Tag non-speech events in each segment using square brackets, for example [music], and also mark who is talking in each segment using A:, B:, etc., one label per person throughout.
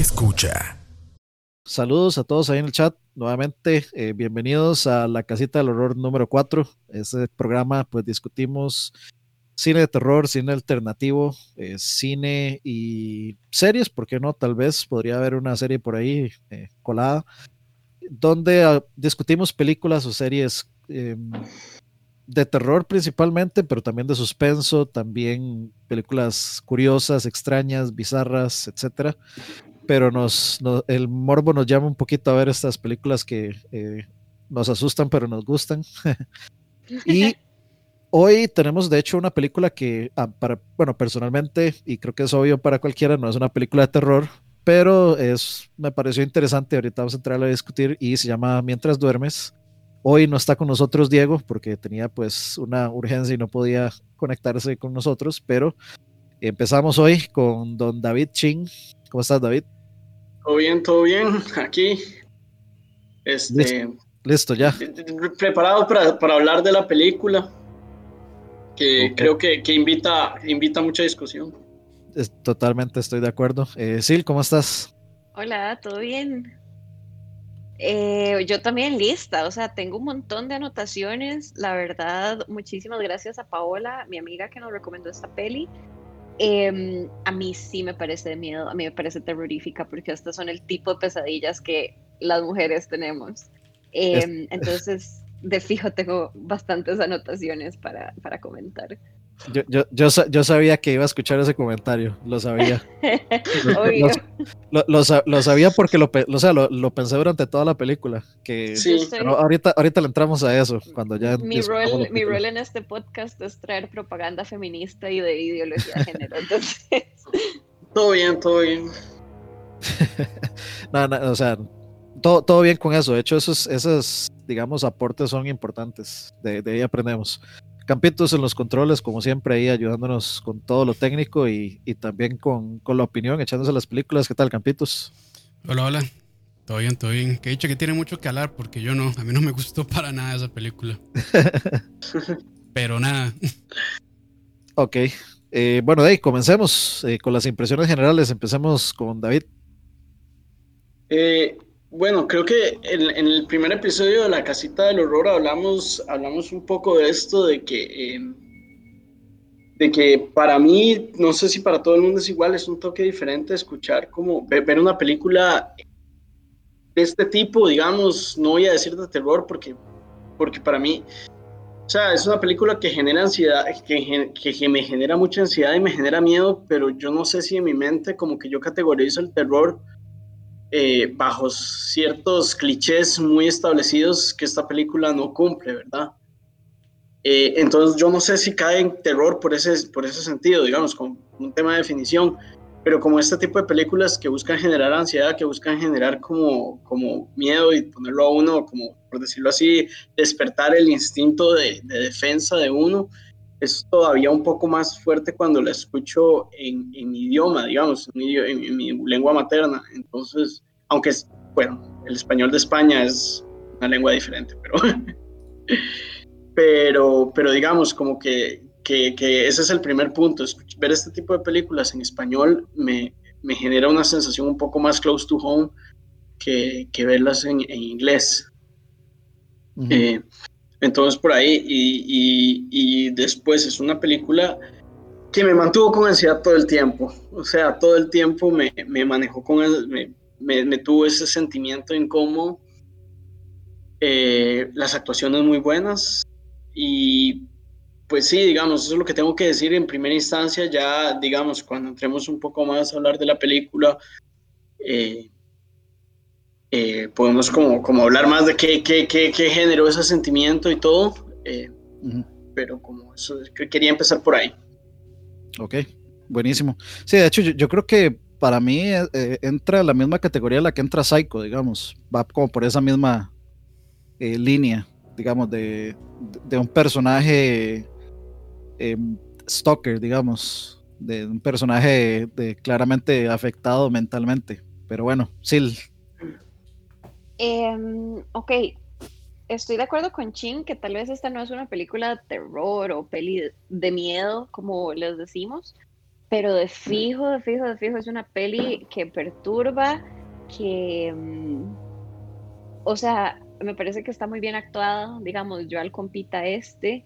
A: escucha.
B: Saludos a todos ahí en el chat. Nuevamente, eh, bienvenidos a la casita del horror número 4. Este programa, pues discutimos cine de terror, cine alternativo, eh, cine y series, ¿por qué no? Tal vez podría haber una serie por ahí eh, colada, donde ah, discutimos películas o series em, de terror principalmente, pero también de suspenso, también películas curiosas, extrañas, bizarras, etcétera. Pero nos, el morbo nos llama un poquito a ver estas películas que eh, nos asustan, pero nos gustan. [laughs] y hoy tenemos, de hecho, una película que, ah, para, bueno, personalmente, y creo que es obvio para cualquiera, no es una película de terror, pero es, me pareció interesante. Ahorita vamos a entrar a discutir y se llama Mientras duermes. Hoy no está con nosotros Diego porque tenía pues una urgencia y no podía conectarse con nosotros, pero empezamos hoy con don David Ching. ¿Cómo estás, David?
C: Todo bien, todo bien. Aquí.
B: Este, listo, ya.
C: Preparado para, para, hablar de la película, que creo que, que, invita, invita a mucha discusión.
B: totalmente estoy de acuerdo. Eh, Sil, ¿cómo estás?
D: Hola, ¿todo bien? Eh, yo también lista, o sea, tengo un montón de anotaciones. La verdad, muchísimas gracias a Paola, mi amiga que nos recomendó esta peli. Em, a mí sí me parece de miedo, a mí me parece terrorífica porque estas son el tipo de pesadillas que las mujeres tenemos. Em, entonces, de fijo tengo bastantes anotaciones para, para comentar.
B: Yo, yo, yo, yo, sabía que iba a escuchar ese comentario, lo sabía. [laughs] lo, lo, lo, sabía porque lo, o sea, lo, pensé durante toda la película. Que,
C: sí.
B: ahorita, ahorita le entramos a eso. cuando ya
D: Mi rol, mi rol en este podcast es traer propaganda feminista y de ideología de género. Entonces... [laughs]
C: Todo bien, todo bien. [laughs]
B: no, no, o sea, todo, todo bien con eso. De hecho, esos, esos digamos, aportes son importantes. De, de ahí aprendemos. Campitos en los controles, como siempre, ahí ayudándonos con todo lo técnico y, también con, la opinión, echándose las películas. ¿Qué tal, Campitos?
E: Hola, hola. Todo bien, todo bien. Que he dicho que tiene mucho que hablar porque yo no. A mí no me gustó [laughs] para nada esa película. [laughs] Pero nada.
B: Ok. Eh, bueno, de ahí comencemos eh, con las impresiones generales. Empecemos con David.
C: Eh, bueno, creo que en, el primer episodio de La Casita del Horror hablamos, hablamos un poco de esto, de que, em, de que para mí, no sé si para todo el mundo es igual, es un toque diferente escuchar como ver una película de este tipo, digamos, no voy a decir de terror porque, porque para mí, o sea, es una película que genera ansiedad, que, que me genera mucha ansiedad y me genera miedo, pero yo no sé si en mi mente como que yo categorizo el terror eh, bajo ciertos clichés muy establecidos que esta película no cumple, ¿verdad? Eh, entonces yo no sé si cae en terror por ese, por ese sentido, digamos, con un tema de definición, pero como este tipo de películas que buscan generar ansiedad, que buscan generar como, como miedo y ponerlo a uno, como por decirlo así, despertar el instinto de, defensa de uno, es todavía un poco más fuerte cuando la escucho en, en mi idioma, digamos, en mi, lengua materna. Entonces, aunque, es, bueno, el español de España es una lengua diferente, pero, [laughs] pero, pero digamos, como que, que, ese es el primer punto. Ver este tipo de películas en español me, me genera una sensación un poco más close to home que, que verlas en, en inglés. Entonces por ahí, y, y, después es una película que me mantuvo con ansiedad todo el tiempo. O sea, todo el tiempo me, me manejó con el, me, me, tuvo ese sentimiento incómodo. Eh, las actuaciones muy buenas y pues sí, digamos, eso es lo que tengo que decir en primera instancia, ya digamos, cuando entremos un poco más a hablar de la película, eh, eh, podemos como, como hablar más de qué, qué, qué, qué generó ese sentimiento y todo, eh, pero como eso, quería empezar por ahí.
B: Ok, buenísimo. Sí, de hecho yo, creo que para mí eh, entra la misma categoría la que entra Psycho, digamos, va como por esa misma línea, digamos, de, de un personaje em, stalker, digamos, de un personaje de, claramente afectado mentalmente. Pero bueno, sí,
D: Em, ok, estoy de acuerdo con Chin que tal vez esta no es una película de terror o peli de miedo, como les decimos, pero de fijo, de fijo, de fijo, es una peli que perturba, que, mm, o sea, me parece que está muy bien actuada, digamos, yo al compita este,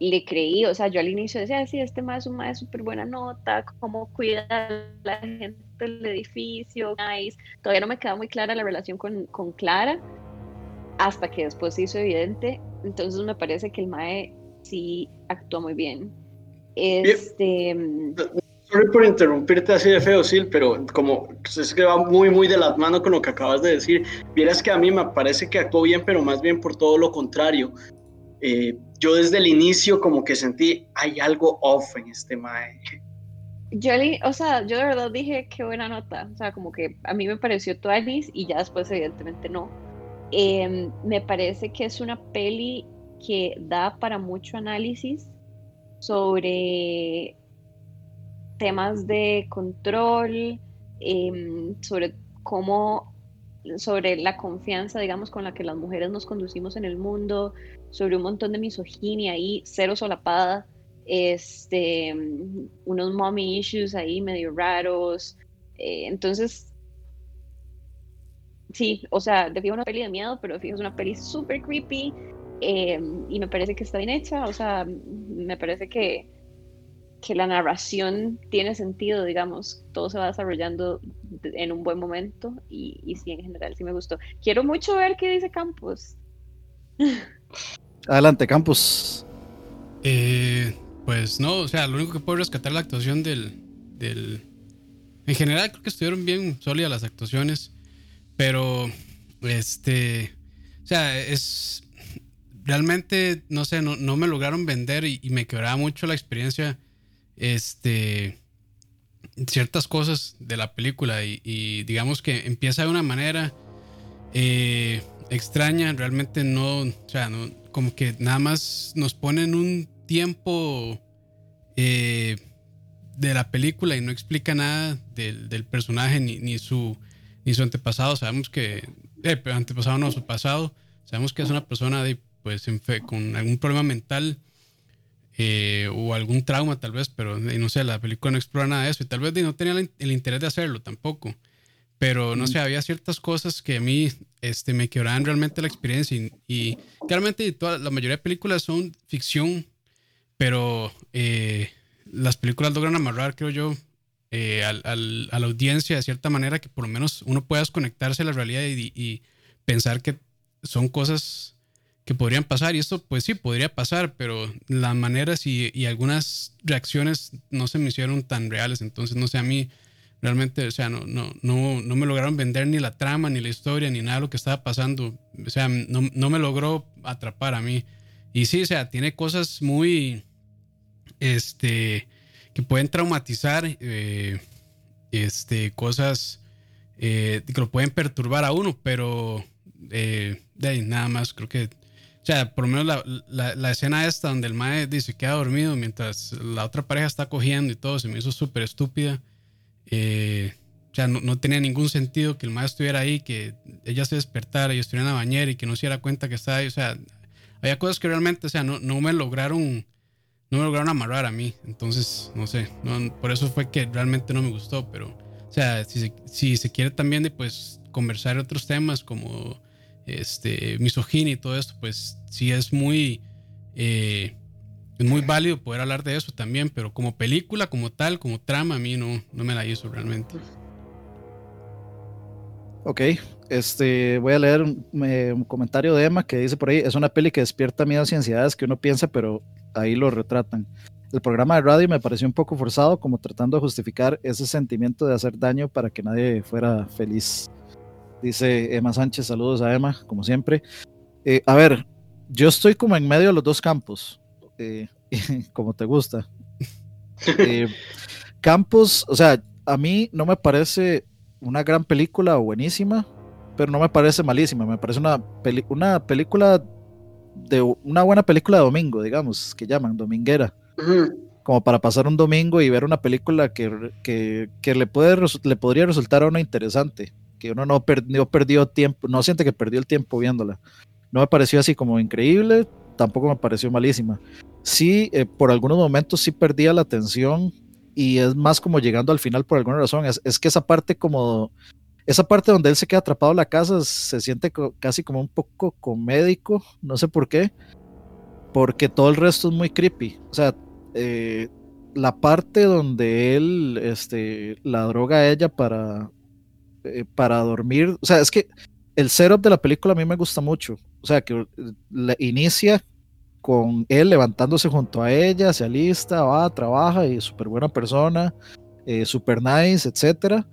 D: le creí, o sea, yo al inicio decía, sí, este más un más súper buena nota, cómo cuida la gente del edificio, nice. Todavía no me queda muy clara la relación con, con Clara, hasta que después se hizo evidente. Entonces me parece que el Mae sí actuó muy bien. Este.
C: Sorry por interrumpirte así de feo, Sil, pero como es que va muy, muy de las manos con lo que acabas de decir. Vieras que a mí me parece que actuó bien, pero más bien por todo lo contrario. Eh, yo desde el inicio como que sentí, hay algo off en este mae.
D: Yo, o sea, yo de verdad dije qué buena nota, o sea, como que a mí me pareció Twice y ya después evidentemente no. Em, me parece que es una peli que da para mucho análisis sobre temas de control, em, sobre cómo, sobre la confianza, digamos, con la que las mujeres nos conducimos en el mundo, sobre un montón de misoginia ahí, cero solapada, este, unos mommy issues ahí medio raros. Eh, entonces, sí, o sea, de una peli de miedo, pero de una peli súper creepy eh, y me parece que está bien hecha, o sea, me parece que, que la narración tiene sentido, digamos, todo se va desarrollando en un buen momento y, y sí, en general sí me gustó. Quiero mucho ver qué dice Campos.
B: Adelante, Campos.
E: Eh, pues no, o sea, lo único que puedo rescatar es la actuación del, del... En general creo que estuvieron bien sólidas las actuaciones, pero este... O sea, es... Realmente, no sé, no, no me lograron vender y, me quebraba mucho la experiencia, este... Ciertas cosas de la película y, digamos que empieza de una manera eh, extraña, realmente no, o sea, no, como que nada más nos ponen un tiempo eh, de la película y no explica nada del, personaje ni, ni, su, ni su antepasado. Sabemos que, eh, antepasado no, su pasado. Sabemos que es una persona de, pues, con algún problema mental eh, o algún trauma tal vez, pero no sé, la película no explora nada de eso y tal vez no tenía el interés de hacerlo tampoco. Pero no sé, había ciertas cosas que a mí este, me quebraban realmente la experiencia. Y, y claramente toda, la mayoría de películas son ficción, pero eh, las películas logran amarrar, creo yo, eh, al, al, a la audiencia de cierta manera que por lo menos uno pueda conectarse a la realidad y, y, pensar que son cosas que podrían pasar. Y esto, pues sí, podría pasar, pero las maneras y, algunas reacciones no se me hicieron tan reales. Entonces, no sé, a mí Realmente, o sea, no, no, no, no me lograron vender ni la trama, ni la historia, ni nada de lo que estaba pasando. O sea, no, no me logró atrapar a mí. Y sí, o sea, tiene cosas muy, este, que pueden traumatizar, eh, este, cosas eh, que lo pueden perturbar a uno, pero eh, de ahí, nada más, creo que, sea, por lo menos la, la, la escena esta donde el mae dice queda dormido mientras la otra pareja está cogiendo y todo, se me hizo súper estúpida. Eh, o sea, no, tenía ningún sentido que el maestro estuviera ahí, que ella se despertara y estuviera en la bañera y que no se diera cuenta que estaba ahí. O sea, había cosas que realmente, o sea, no, no me lograron, no me lograron amarrar a mí. Entonces, no sé, por eso fue que realmente no me gustó. Pero, o sea, si se, si se quiere también de, pues, conversar otros temas como este, misoginia y todo esto, pues sí es muy... Eh, es muy válido poder hablar de eso también, pero como película, como tal, como trama, a mí no, no me la hizo realmente.
B: Ok, este, voy a leer un, comentario de Emma que dice por ahí, es una peli que despierta miedos y ansiedades que uno piensa, pero ahí lo retratan. El programa de radio me pareció un poco forzado, como tratando de justificar ese sentimiento de hacer daño para que nadie fuera feliz. Dice Emma Sánchez, saludos a Emma, como siempre. Eh, a ver, yo estoy como en medio de los dos campos. Eh, [laughs] como te gusta. [laughs] Eh, Campos, o sea, a mí no me parece una gran película o buenísima, pero no me parece malísima. Me parece una, una película de una buena película de domingo, digamos, que llaman dominguera. Como para pasar un domingo y ver una película que, que, le, puede, le podría resultar a uno interesante, que uno no, perdió, perdió tiempo, no siente que perdió el tiempo viéndola. No me pareció así como increíble, tampoco me pareció malísima. Sí, eh, por algunos momentos sí perdía la atención y es más como llegando al final por alguna razón. Es, es que esa parte como, esa parte donde él se queda atrapado en la casa se siente casi como un poco comédico, no sé por qué, porque todo el resto es muy creepy. O sea, eh, la parte donde él este, la droga a ella para, eh, para dormir, o sea, es que el setup de la película a mí me gusta mucho. O sea, que la inicia con él levantándose junto a ella, se alista, va, trabaja y súper buena persona, eh, super nice, etcétera.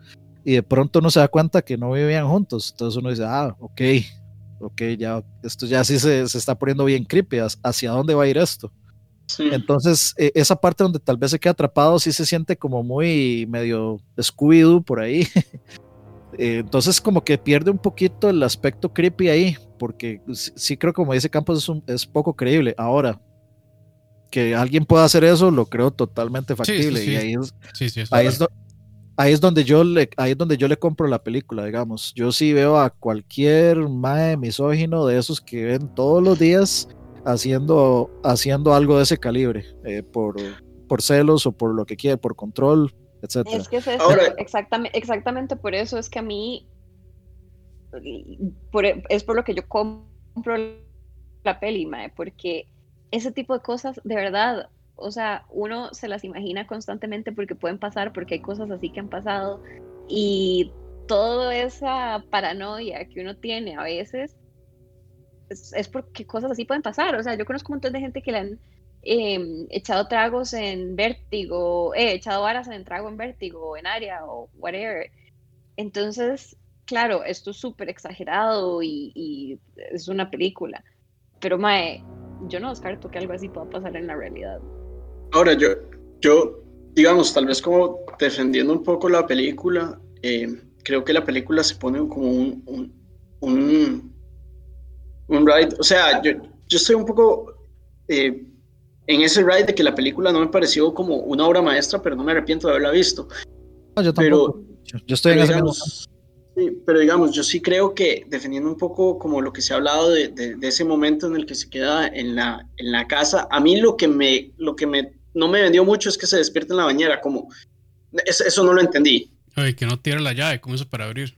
B: Y de pronto uno se da cuenta que no vivían juntos. Entonces uno dice, ah, ok, ok, ya, esto ya sí se, se está poniendo bien creepy. ¿Hacia dónde va a ir esto? Entonces, e, esa parte donde tal vez se queda atrapado sí se siente como muy medio scooby por ahí. [laughs] Eh, entonces, como que pierde un poquito el aspecto creepy ahí, porque sí creo, como dice Campos, es, es poco creíble. Ahora, que alguien pueda hacer eso, lo creo totalmente factible. Y ahí es, donde yo le, ahí es donde yo le compro la película, digamos. Yo sí veo a cualquier mae misógino de esos que ven todos los días haciendo, haciendo algo de ese calibre, eh, por, por celos o por lo que quiera, por control, etc.
D: Es que es exactamente, exactamente por eso es que a mí, es por lo que yo compro la peli, mae, porque ese tipo de cosas, de verdad, o sea, uno se las imagina constantemente porque pueden pasar, porque hay cosas así que han pasado y toda esa paranoia que uno tiene a veces es, porque cosas así pueden pasar. O sea, yo conozco un montón de gente que le han em, echado tragos en vértigo, eh, echado varas en trago en vértigo, en área o whatever. Entonces, claro, esto es súper exagerado y, es una película. Pero, Mae, yo no descarto que algo así pueda pasar en la realidad.
C: Ahora, yo, yo digamos, tal vez como defendiendo un poco la película, eh, creo que la película se pone como un, un un ride, o sea, yo, yo estoy un poco eh, en ese ride de que la película no me pareció como una obra maestra, pero no me arrepiento de haberla visto.
B: yo tampoco. Pero, yo estoy en
C: digamos, sí, pero digamos, yo sí creo que defendiendo un poco como lo que se ha hablado de, de, ese momento en el que se queda en la, en la casa, a mí lo que me, lo que me, no me vendió mucho es que se despierta en la bañera, como, eso, eso no lo entendí.
E: Oye, que no tire la llave, ¿cómo eso para abrir?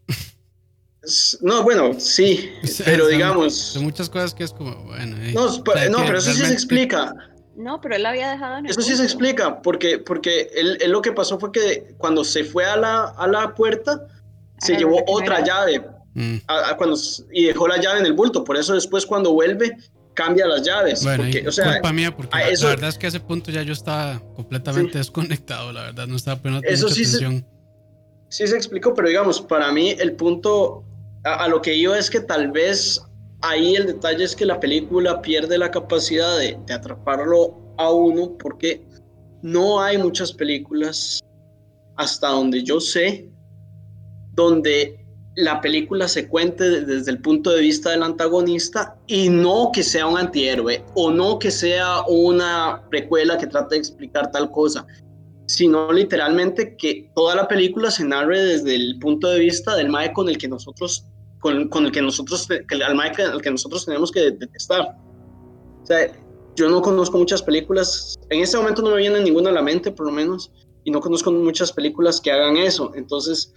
C: No, bueno, sí, [laughs] pero digamos.
E: Son muchas cosas que es como, bueno.
C: no, pero, eso sí se explica.
D: No, pero él lo había dejado en
C: el Eso sí se explica, porque, porque él, lo que pasó fue que cuando se fue a la, a la puerta, se llevó otra llave mm. cuando, y dejó la llave en el bulto. Por eso después cuando vuelve, cambia las llaves.
E: Bueno, porque, o sea, culpa mía, porque la, verdad es que a ese punto ya yo estaba completamente desconectado, la verdad, no estaba poniendo
C: eso sí atención. Se, sí se explicó, pero digamos, para mí el punto a, lo que iba es que tal vez ahí el detalle es que la película pierde la capacidad de, atraparlo a uno porque no hay muchas películas hasta donde yo sé donde la película se cuente desde el punto de vista del antagonista y no que sea un antihéroe o no que sea una precuela que trate de explicar tal cosa, sino literalmente que toda la película se narre desde el punto de vista del mae con el que nosotros con, el que nosotros, al que nosotros tenemos que detestar. O sea, yo no conozco muchas películas, en este momento no me viene ninguna a la mente, por lo menos, y no conozco muchas películas que hagan eso. Entonces,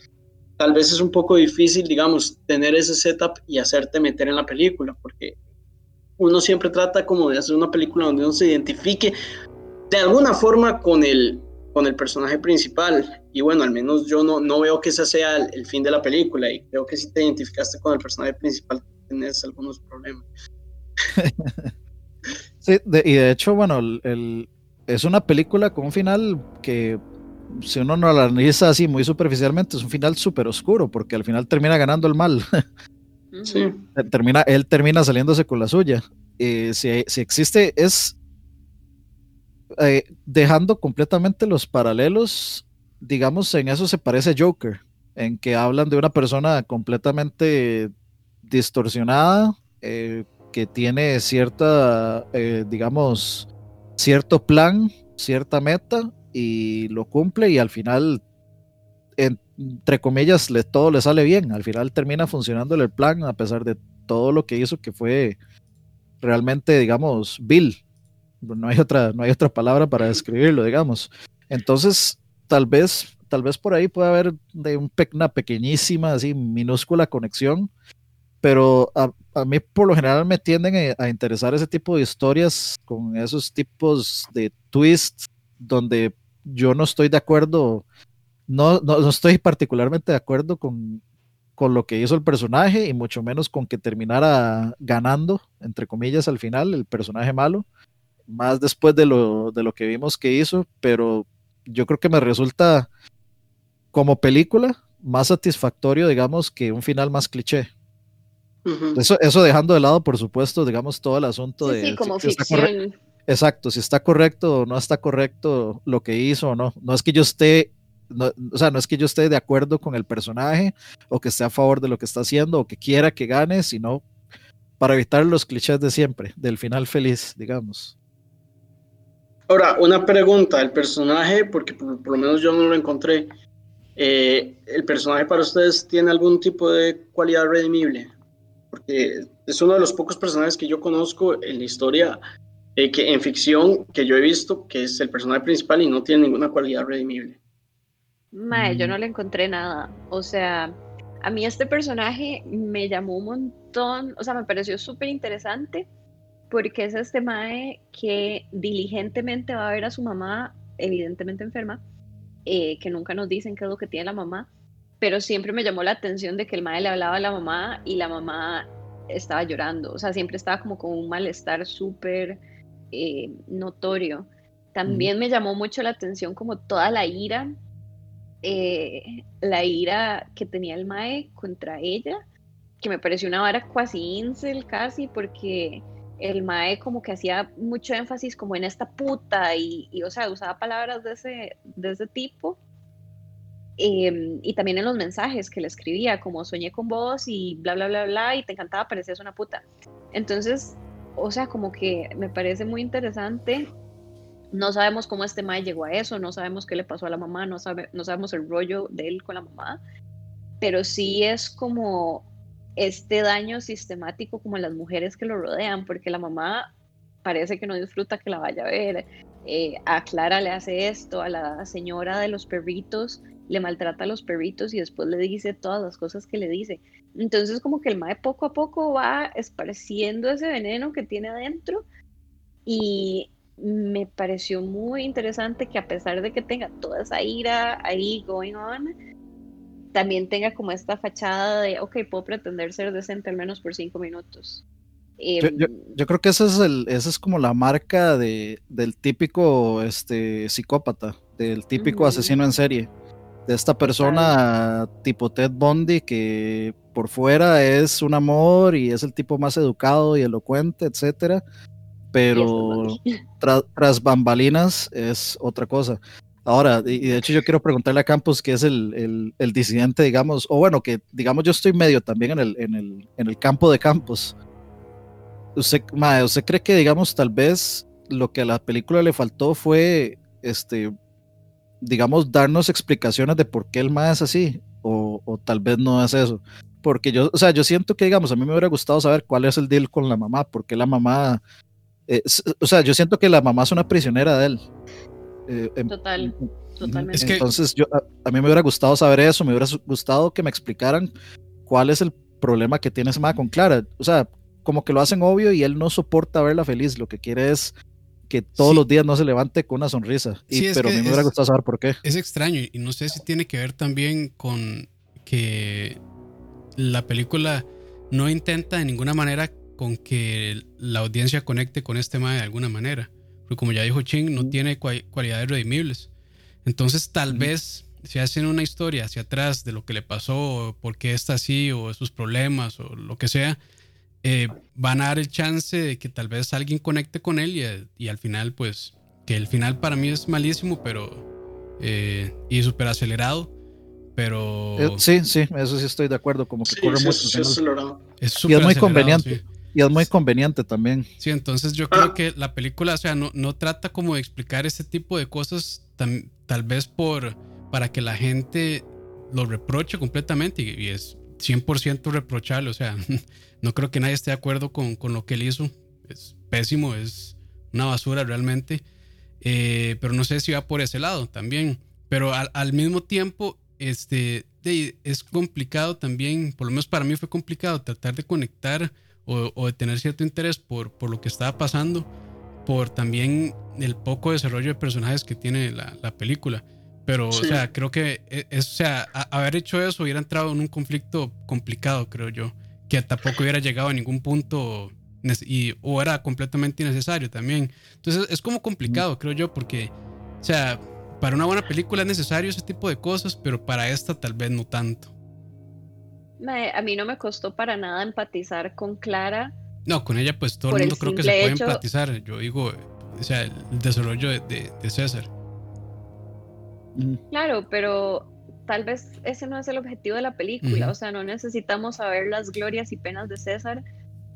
C: tal vez es un poco difícil, digamos, tener ese setup y hacerte meter en la película, porque uno siempre trata como de hacer una película donde uno se identifique de alguna forma con el, con el personaje principal. Y bueno, al menos yo no, no veo que ese sea el, fin de la película y creo que si te identificaste con el personaje principal tienes algunos problemas. [laughs]
B: sí, y de hecho, bueno, el, es una película con un final que si uno no la analiza así muy superficialmente, es un final súper oscuro porque al final termina ganando el mal. [laughs]
C: Sí.
B: Termina, él termina saliéndose con la suya. y si, si existe, es eh, dejando completamente los paralelos, digamos, en eso se parece a Joker, en que hablan de una persona completamente distorsionada, eh, que tiene cierta, eh, digamos, cierto plan, cierta meta y lo cumple y al final, entre comillas, le, todo le sale bien. Al final termina funcionando el plan a pesar de todo lo que hizo que fue realmente, digamos, Bill no hay otra, no hay otra palabra para describirlo, digamos. Entonces, tal vez, tal vez por ahí puede haber de un una pequeñísima, así, minúscula conexión, pero a, a mí por lo general me tienden a, interesar ese tipo de historias con esos tipos de twists donde yo no estoy de acuerdo, no, no, estoy particularmente de acuerdo con, con lo que hizo el personaje y mucho menos con que terminara ganando, entre comillas, al final el personaje malo, más después de lo, de lo que vimos que hizo, pero yo creo que me resulta como película más satisfactorio, digamos, que un final más cliché eso, eso dejando de lado, por supuesto, digamos, todo el asunto de...
D: Sí, como ficción.
B: Exacto, si está correcto o no está correcto lo que hizo o no. No es que yo esté, o sea, no es que yo esté de acuerdo con el personaje o que esté a favor de lo que está haciendo o que quiera que gane, sino para evitar los clichés de siempre, del final feliz, digamos.
C: Ahora, una pregunta, el personaje, porque por, lo menos yo no lo encontré, eh, ¿el personaje para ustedes tiene algún tipo de cualidad redimible? porque es uno de los pocos personajes que yo conozco en la historia, eh, que en ficción que yo he visto, que es el personaje principal y no tiene ninguna cualidad redimible.
D: Mae, yo mm. no le encontré nada. O sea, a mí este personaje me llamó un montón, o sea, me pareció súper interesante porque es este Mae que diligentemente va a ver a su mamá, evidentemente enferma, eh, que nunca nos dicen qué es lo que tiene la mamá, pero siempre me llamó la atención de que el madre le hablaba a la mamá y la mamá estaba llorando, o sea, siempre estaba como con un malestar súper eh, notorio. También me llamó mucho la atención como toda la ira, eh, la ira que tenía el mae contra ella, que me pareció una vara cuasi incel casi, porque el mae como que hacía mucho énfasis como en esta puta y, y o sea, usaba palabras de ese, de ese tipo Em, y también en los mensajes que le escribía, como soñé con vos y bla, bla, bla, bla, y te encantaba, parecías una puta. Entonces, o sea, como que me parece muy interesante. No sabemos cómo este Mae llegó a eso, no sabemos qué le pasó a la mamá, no, sabe, no sabemos el rollo de él con la mamá, pero sí es como este daño sistemático como las mujeres que lo rodean, porque la mamá parece que no disfruta que la vaya a ver. Eh, a Clara le hace esto, a la señora de los perritos le maltrata a los perritos y después le dice todas las cosas que le dice. Entonces como que el mae poco a poco va esparciendo ese veneno que tiene adentro y me pareció muy interesante que a pesar de que tenga toda esa ira ahí going on, también tenga como esta fachada de, ok, puedo pretender ser decente al menos por cinco minutos.
B: yo, em, creo que esa es, el, esa es como la marca de, del típico este, psicópata, del típico asesino en serie de esta persona tipo Ted Bundy que por fuera es un amor y es el tipo más educado y elocuente, etcétera, pero [laughs] tras bambalinas es otra cosa. Ahora, y de hecho yo quiero preguntarle a Campos, que es el, disidente, digamos, o bueno, que digamos yo estoy medio también en el, campo de Campos. ¿Usted, ¿Usted cree que, digamos, tal vez lo que a la película le faltó fue este, digamos, darnos explicaciones de por qué el MA es así, o, tal vez no es eso. Porque yo, o sea, yo siento que, digamos, a mí me hubiera gustado saber cuál es el deal con la mamá, porque la mamá, o sea, yo siento que la mamá es una prisionera de él.
D: Eh, Total, totalmente.
B: Entonces, yo, a, mí me hubiera gustado saber eso, me hubiera gustado que me explicaran cuál es el problema que tiene mamá con Clara. O sea, como que lo hacen obvio y él no soporta verla feliz, lo que quiere es que todos los días no se levante con una sonrisa. pero a mí me hubiera gustado saber por qué.
E: Es extraño y no sé si tiene que ver también con que la película no intenta de ninguna manera con que la audiencia conecte con este tema de alguna manera. Porque como ya dijo Ching, no tiene cualidades redimibles. Entonces tal vez si hacen una historia hacia atrás de lo que le pasó, por qué está así, o sus problemas, o lo que sea, eh, van a dar el chance de que tal vez alguien conecte con él y, al final, pues, que el final para mí es malísimo, pero. Eh, y súper acelerado, pero.
B: Eh, sí, sí, eso sí estoy de acuerdo, como que corre mucho.
E: es
B: y es muy conveniente. Y es muy conveniente también.
E: Sí, entonces yo creo que la película, o sea, no, no trata como de explicar ese tipo de cosas tal vez por para que la gente lo reproche completamente y es 100% reprochable, o sea, [laughs] No creo que nadie esté de acuerdo con, lo que él hizo. Es pésimo, es una basura realmente. Eh, pero no sé si va por ese lado también. pero al, mismo tiempo, este, es complicado también, por lo menos para mí fue complicado tratar de conectar o, de tener cierto interés por, por lo que estaba pasando, por también el poco desarrollo de personajes que tiene la, la película. Pero, o sea, creo que, e, es, o sea, haber hecho eso hubiera entrado en un conflicto complicado, creo yo, que tampoco hubiera llegado a ningún punto y, o era completamente innecesario también. Entonces, es como complicado, creo yo, porque, o sea, para una buena película es necesario ese tipo de cosas, pero para esta tal vez no tanto.
D: A mí no me costó para nada empatizar con Clara.
E: No, con ella pues todo el mundo creo que se puede empatizar. Yo digo, o sea, el desarrollo de, de César.
D: Claro, pero tal vez ese no es el objetivo de la película. O sea, no necesitamos saber las glorias y penas de César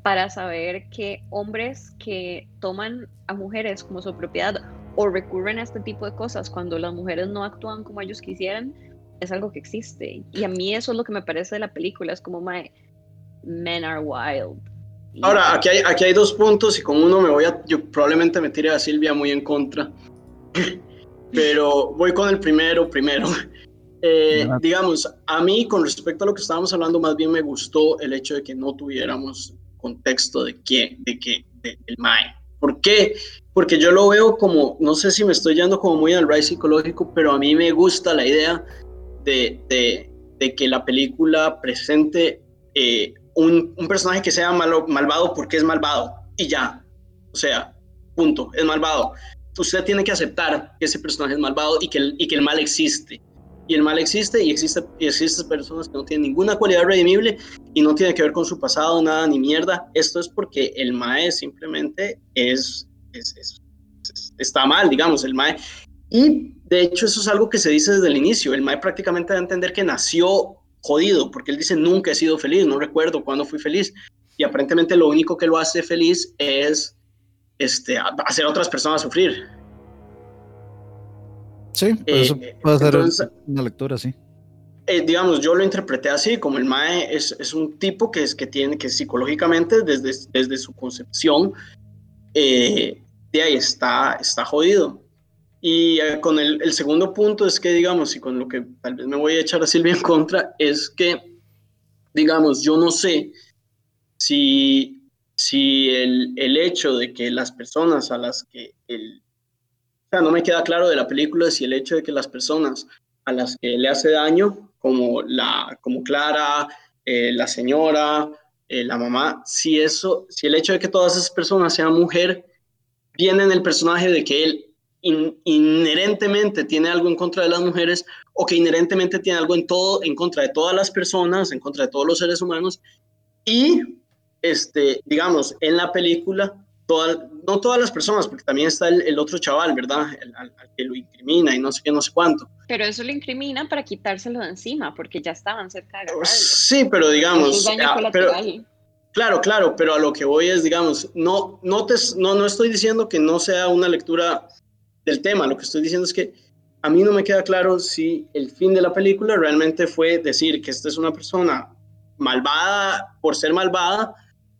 D: para saber que hombres que toman a mujeres como su propiedad o recurren a este tipo de cosas cuando las mujeres no actúan como ellos quisieran, es algo que existe. Y a mí eso es lo que me parece de la película, es como my men are wild.
C: Ahora, aquí hay, aquí hay dos puntos y con uno me voy a, yo probablemente me tire a Silvia muy en contra, [laughs] pero voy con el primero primero. [laughs] Eh, digamos, a mí con respecto a lo que estábamos hablando, más bien me gustó el hecho de que no tuviéramos contexto de qué, de qué, del MAE. ¿Por qué? Porque yo lo veo como, no sé si me estoy yendo como muy al ride psicológico, pero a mí me gusta la idea de, que la película presente eh, un, personaje que sea malo, malvado porque es malvado y ya. O sea, punto, es malvado. Usted tiene que aceptar que ese personaje es malvado y que el, mal existe. Y el mal existe y existe y existen personas que no tienen ninguna cualidad redimible y no tiene que ver con su pasado, nada ni mierda. Esto es porque el Mae simplemente es, es está mal, digamos, el Mae. Y de hecho eso es algo que se dice desde el inicio. El Mae prácticamente da a entender que nació jodido, porque él dice, nunca he sido feliz, no recuerdo cuándo fui feliz. Y aparentemente lo único que lo hace feliz es este, hacer a otras personas sufrir.
B: Sí, eso eh, puede ser una lectura así.
C: Eh, digamos, yo lo interpreté así, como el Mae es, es, un tipo que, es, que tiene que psicológicamente, desde, desde su concepción, eh, de ahí está, está jodido. Y eh, con el, segundo punto es que, digamos, y con lo que tal vez me voy a echar a Silvia en contra, es que, digamos, yo no sé si, si el, el hecho de que las personas a las que el, o sea, no me queda claro de la película si el hecho de que las personas a las que le hace daño, como, la, como Clara, eh, la señora, eh, la mamá, si eso, si el hecho de que todas esas personas sean mujer, viene en el personaje de que él inherentemente tiene algo en contra de las mujeres o que inherentemente tiene algo en todo en contra de todas las personas, en contra de todos los seres humanos y este digamos en la película no todas las personas, porque también está el, otro chaval, ¿verdad? al, que lo incrimina y no sé qué, no sé cuánto.
D: Pero eso lo incrimina para quitárselo de encima, porque ya estaban cerca de
C: Sí, pero digamos, ah, pero, Claro, claro, pero a lo que voy es, digamos, no, no, te, no, no estoy diciendo que no sea una lectura del tema, lo que estoy diciendo es que a mí no me queda claro si el fin de la película realmente fue decir que esta es una persona malvada por ser malvada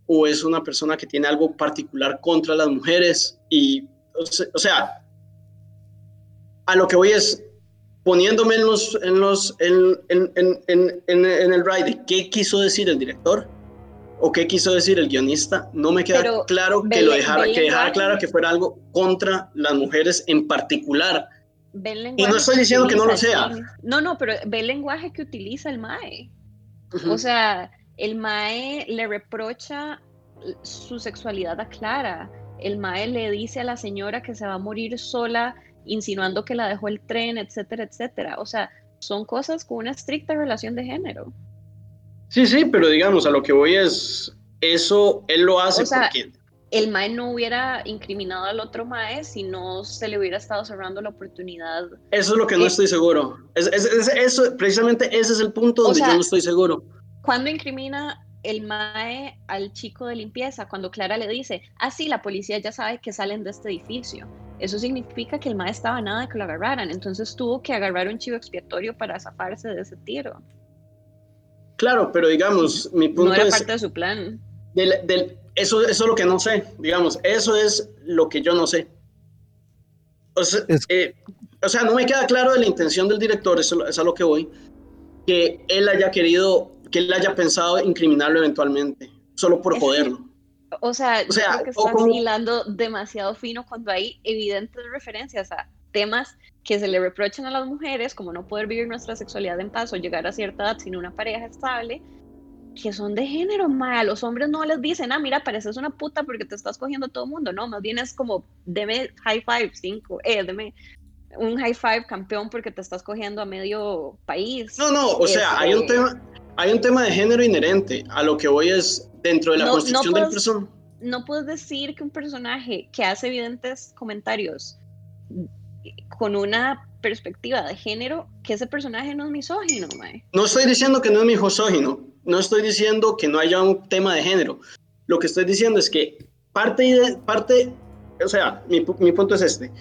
C: o es una persona que tiene algo particular contra las mujeres y, o sea, a lo que voy es poniéndome en los, en los, en, en, en, en el ride, ¿qué quiso decir el director? O qué quiso decir el guionista, no me queda claro que lo dejara, que dejara claro que fuera algo contra las mujeres en particular. Y no estoy diciendo que no lo sea.
D: No, no, pero ve el lenguaje que utiliza el MAE. O sea, el MAE le reprocha su sexualidad a Clara. El MAE le dice a la señora que se va a morir sola, insinuando que la dejó el tren, etcétera, etcétera. O sea, son cosas con una estricta relación de género.
C: Sí, sí, pero digamos, a lo que voy es, eso él lo hace porque...
D: El MAE no hubiera incriminado al otro MAE si no se le hubiera estado cerrando la oportunidad.
C: Eso es lo que no estoy seguro. Es, eso, precisamente ese es el punto donde yo no estoy seguro.
D: Cuando incrimina el MAE al chico de limpieza, cuando Clara le dice, ah, sí, la policía ya sabe que salen de este edificio. Eso significa que el MAE estaba nada de que lo agarraran, entonces tuvo que agarrar un chivo expiatorio para zafarse de ese tiro.
C: Claro, pero digamos, mi punto
D: no era parte de su plan.
C: eso, eso es lo que no sé, digamos, eso es lo que yo no sé. O sea, eh, o sea, no me queda claro de la intención del director, eso es a lo que voy, que él haya querido, que él haya pensado incriminarlo eventualmente, solo por joderlo.
D: O sea, o sea creo que estás hilando demasiado fino cuando hay evidentes referencias a temas que se le reprochan a las mujeres, como no poder vivir nuestra sexualidad en paz o llegar a cierta edad sin una pareja estable, que son de género, ma. Los hombres no les dicen, ah, mira, pareces una puta porque te estás cogiendo a todo el mundo. No, más bien es como, deme high five, cinco, eh, deme un high five campeón porque te estás cogiendo a medio país.
C: No, no, o sea, hay un este, tema, hay un tema de género inherente. A lo que voy es dentro de la construcción del personaje.
D: No puedes decir que un personaje que hace evidentes comentarios con una perspectiva de género, que ese personaje no es misógino, mae.
C: No estoy diciendo que no es misógino, no estoy diciendo que no haya un tema de género. Lo que estoy diciendo es que parte, parte o sea, mi, mi punto es este.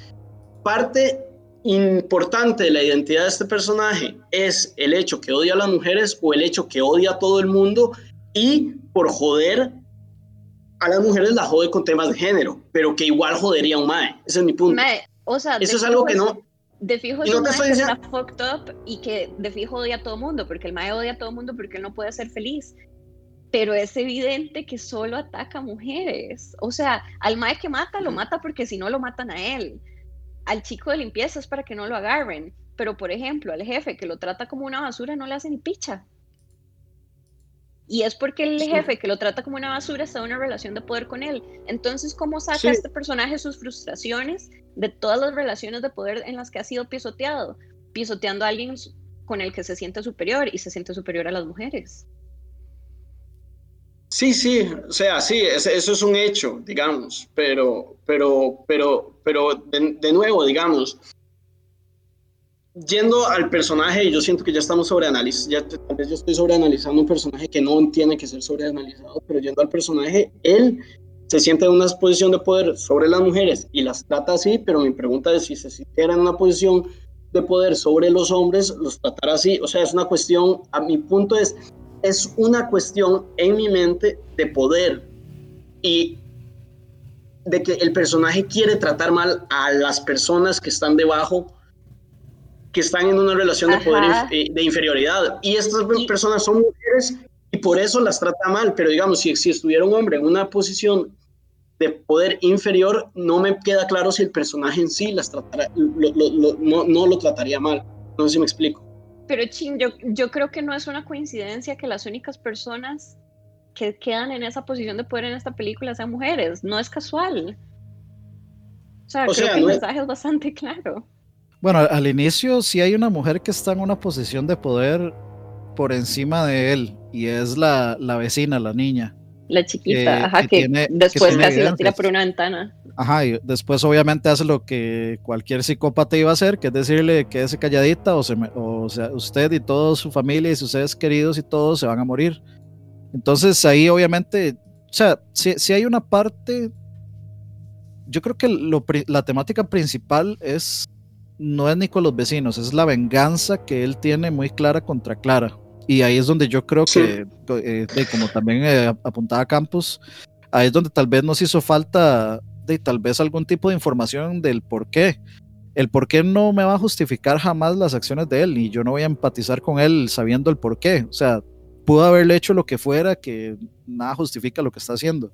C: Parte importante de la identidad de este personaje es el hecho que odia a las mujeres o el hecho que odia a todo el mundo y por joder a las mujeres la jode con temas de género, pero que igual jodería a un mae. Ese es mi punto.
D: O sea, eso es algo que no... De fijo es un que está fucked up y que de fijo odia a todo mundo, porque el mae odia a todo mundo porque él no puede ser feliz. Pero es evidente que solo ataca a mujeres. O sea, al mae que mata, lo mata porque si no lo matan a él al chico de limpieza es para que no lo agarren, pero por ejemplo, al jefe que lo trata como una basura no le hace ni picha. Y es porque el jefe que lo trata como una basura está en una relación de poder con él. Entonces, ¿cómo saca este personaje sus frustraciones de todas las relaciones de poder en las que ha sido pisoteado? Pisoteando a alguien con el que se siente superior y se siente superior a las mujeres.
C: Sí, sí, o sea, sí, eso es un hecho, digamos, pero, pero, pero, pero de, nuevo, digamos, yendo al personaje, yo siento que ya estamos sobreanalizando, tal vez yo estoy sobreanalizando un personaje que no tiene que ser sobreanalizado, pero yendo al personaje, él se siente en una posición de poder sobre las mujeres y las trata así, pero mi pregunta es si se sintiera en una posición de poder sobre los hombres, los tratará así, o sea, es una cuestión, a mi punto es, es una cuestión en mi mente de poder y de que el personaje quiere tratar mal a las personas que están debajo, que están en una relación de poder de inferioridad. Y estas personas son mujeres y por eso las trata mal. Pero digamos, si, si estuviera un hombre en una posición de poder inferior, no me queda claro si el personaje en sí las tratara, no, no lo trataría mal. No sé si me explico.
D: Pero Chin, yo, yo creo que no es una coincidencia que las únicas personas que quedan en esa posición de poder en esta película sean mujeres. No es casual. O sea, creo que el mensaje es... bastante claro.
B: Bueno, al inicio sí hay una mujer que está en una posición de poder por encima de él y es la, la vecina, la niña.
D: La chiquita, ajá, que, después casi la tira por una ventana.
B: Ajá, y después obviamente hace lo que cualquier psicópata iba a hacer, que es decirle que quédese calladita o, se o sea, usted y toda su familia y sus seres queridos y todos se van a morir. Entonces ahí obviamente, o sea, si, hay una parte, yo creo que lo, la temática principal es, no es ni con los vecinos, es la venganza que él tiene muy clara contra Clara. Y ahí es donde yo creo que, eh, como también eh, apuntaba Campos, ahí es donde tal vez nos hizo falta de tal vez algún tipo de información del por qué. El por qué no me va a justificar jamás las acciones de él y yo no voy a empatizar con él sabiendo el por qué. O sea, pudo haberle hecho lo que fuera que nada justifica lo que está haciendo.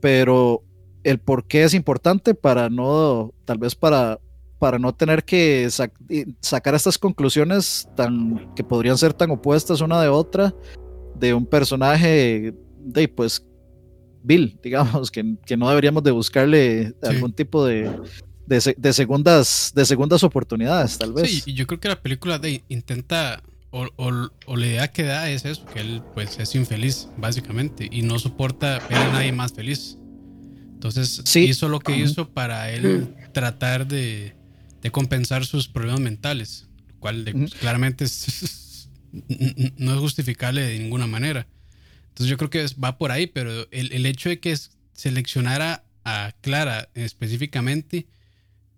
B: Pero el por qué es importante para no, tal vez para, para no tener que sacar estas conclusiones tan, que podrían ser tan opuestas una de otra de un personaje de pues Bill, [laughs] digamos, que, que no deberíamos de buscarle algún tipo de, de, segundas, de segundas oportunidades, tal vez.
E: Sí, y yo creo que la película de, intenta, o, o, la idea que da es eso, que él pues es infeliz, básicamente, y no soporta ver a nadie más feliz. Entonces hizo lo que hizo para él tratar de, de, compensar sus problemas mentales, lo cual claramente [laughs] no es justificable de ninguna manera. Entonces yo creo que va por ahí, pero el, el hecho de que seleccionara a Clara específicamente,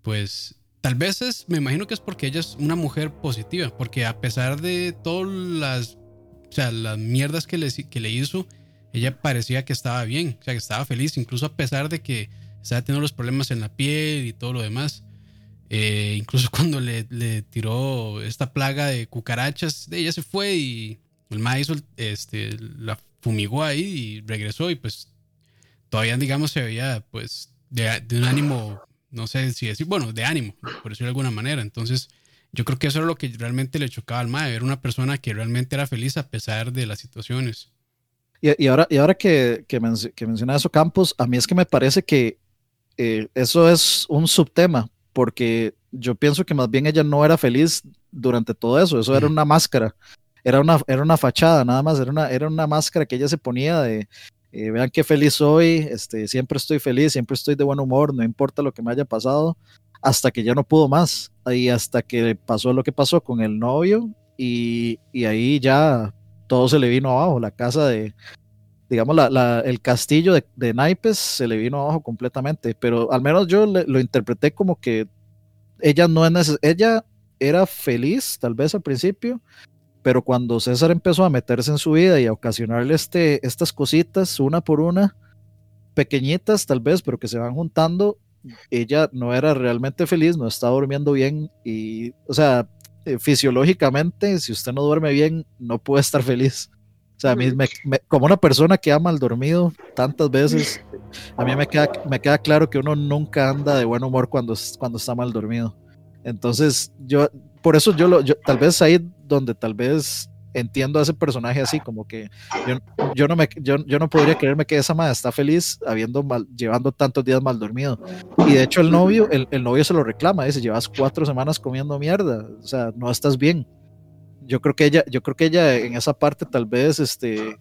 E: pues tal vez es, me imagino que es porque ella es una mujer positiva, porque a pesar de todas las, o sea, las mierdas que le, que le hizo, ella parecía que estaba bien, o sea, que estaba feliz, incluso a pesar de que estaba teniendo los problemas en la piel y todo lo demás. Eh, incluso [laughs] cuando le, le, tiró esta plaga de cucarachas, ella se fue y el ma hizo, este, la fumigó ahí y regresó y pues todavía, digamos, se veía pues de, de un ánimo, no sé si decir, bueno, de ánimo, por decirlo de alguna manera. Entonces, yo creo que eso era lo que realmente le chocaba al mae, ver una persona que realmente era feliz a pesar de las situaciones.
B: Y, ahora, y ahora que, que, que menciona eso, Campos, a mí es que me parece que eh, eso es un subtema, porque yo pienso que más bien ella no era feliz durante todo eso, eso era una máscara, era una, era una fachada, nada más, era una, era una máscara que ella se ponía de, eh, vean qué feliz soy, este, siempre estoy feliz, siempre estoy de buen humor, no importa lo que me haya pasado, hasta que ya no pudo más, y hasta que pasó lo que pasó con el novio, y, y ahí ya todo se le vino abajo, la casa de, digamos, el castillo de, naipes se le vino abajo completamente, pero al menos yo lo interpreté como que ella no es ella era feliz tal vez al principio, pero cuando César empezó a meterse en su vida y a ocasionarle este, estas cositas una por una, pequeñitas tal vez, pero que se van juntando, ella no era realmente feliz, no estaba durmiendo bien y, o sea, eh, fisiológicamente, si usted no duerme bien, no puede estar feliz. O sea, a mí, como una persona que ha mal dormido tantas veces, a mí me queda, me queda claro que uno nunca anda de buen humor cuando, cuando está mal dormido. Entonces, yo, por eso yo, lo, yo, tal vez ahí donde tal vez entiendo a ese personaje así, como que yo, yo no, me, yo, yo, no podría creerme que esa madre está feliz habiendo mal, llevando tantos días mal dormido. Y de hecho el novio, el, el novio se lo reclama, dice, llevas cuatro semanas comiendo mierda, o sea, no estás bien yo creo que ella, yo creo que ella en esa parte tal vez este,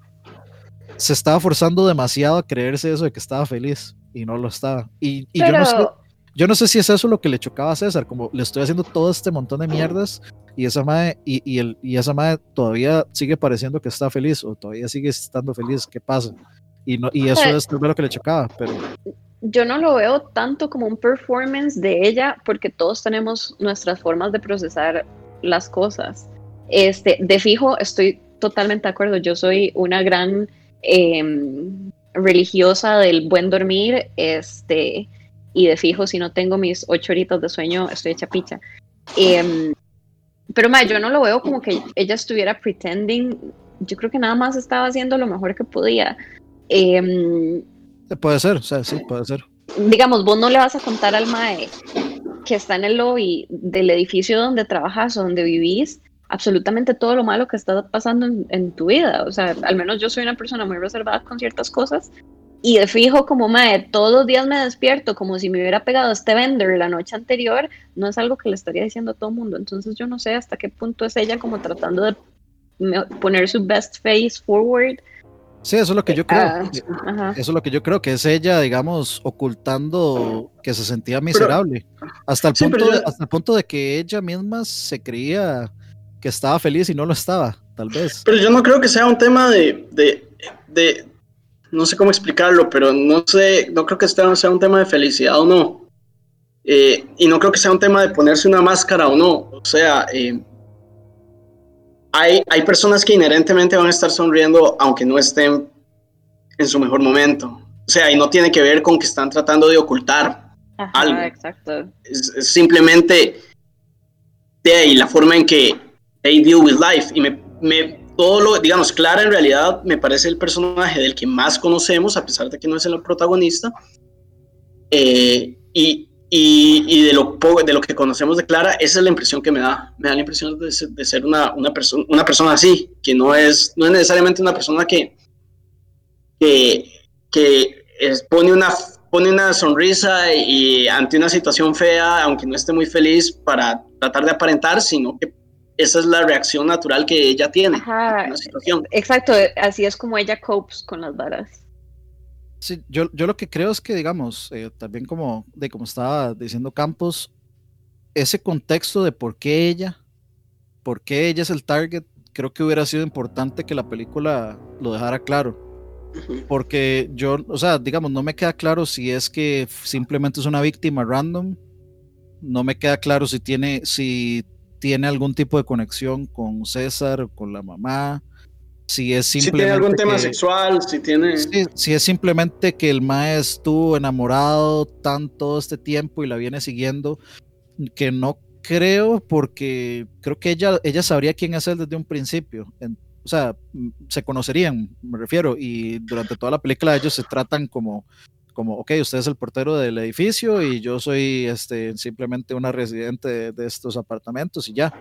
B: se estaba forzando demasiado a creerse eso de que estaba feliz y no lo estaba. Y, y yo, no sé, yo no sé si es eso lo que le chocaba a César, como le estoy haciendo todo este montón de mierdas y esa madre, y, y, el, y esa madre todavía sigue pareciendo que está feliz o todavía sigue estando feliz, ¿qué pasa? Y, no, y eso es lo que le chocaba, pero...
D: Yo no lo veo tanto como un performance de ella porque todos tenemos nuestras formas de procesar las cosas. Este, de fijo, estoy totalmente de acuerdo. Yo soy una gran em, religiosa del buen dormir, este, y de fijo, si no tengo mis ocho horitas de sueño, estoy hecha picha. Em, pero ma, yo no lo veo como que ella estuviera pretending. Yo creo que nada más estaba haciendo lo mejor que podía. Em,
B: puede ser, o sea, sí, puede ser.
D: Digamos, vos no le vas a contar al mae que está en el lobby del edificio donde trabajas o donde vivís absolutamente todo lo malo que está pasando en, tu vida. O sea, al menos yo soy una persona muy reservada con ciertas cosas. Y de fijo, como madre, todos los días me despierto como si me hubiera pegado este vender la noche anterior, no es algo que le estaría diciendo a todo el mundo. Entonces yo no sé hasta qué punto es ella como tratando de poner su best face forward.
B: Sí, eso es lo que yo creo. Ah, eso es lo que yo creo, que es ella, digamos, ocultando que se sentía miserable. hasta, el punto hasta el punto de que ella misma se creía que estaba feliz y no lo estaba, tal vez.
C: Pero yo no creo que sea un tema de, de, de no sé cómo explicarlo, pero no sé, no creo que sea un tema de felicidad o no. Eh, y no creo que sea un tema de ponerse una máscara o no. O sea, eh, hay, hay personas que inherentemente van a estar sonriendo aunque no estén en su mejor momento. O sea, y no tiene que ver con que están tratando de ocultar algo.
D: Exacto.
C: Es, es simplemente de ahí la forma en que they deal with life. Y me, me, todo lo, digamos, Clara en realidad me parece el personaje del que más conocemos, a pesar de que no es el protagonista. Eh, y, y, y, de, lo, de lo que conocemos de Clara, esa es la impresión que me da. Me da la impresión de, de ser una, una, persona una persona así, que no es, no es necesariamente una persona que, que, que pone, una, pone una sonrisa y ante una situación fea, aunque no esté muy feliz, para tratar de aparentar, sino que esa es la reacción natural que ella tiene en la situación.
D: Exacto, así es como ella copes con las varas.
B: Sí, yo, yo lo que creo es que, digamos, eh, también como, de como estaba diciendo Campos, ese contexto de por qué ella, por qué ella es el target, creo que hubiera sido importante que la película lo dejara claro. Porque yo, o sea, digamos, no me queda claro si es que simplemente es una víctima random. No me queda claro si tiene, si tiene algún tipo de conexión con César, con la mamá, si es simplemente.
C: Si tiene algún tema sexual, si tiene.
B: Si, es simplemente que el maestro estuvo enamorado tanto este tiempo y la viene siguiendo, que no creo porque creo que ella, ella sabría quién es él desde un principio. o sea, se conocerían, me refiero, y durante toda la película ellos se tratan como, como, ok, usted es el portero del edificio y yo soy este, simplemente una residente de, estos apartamentos y ya.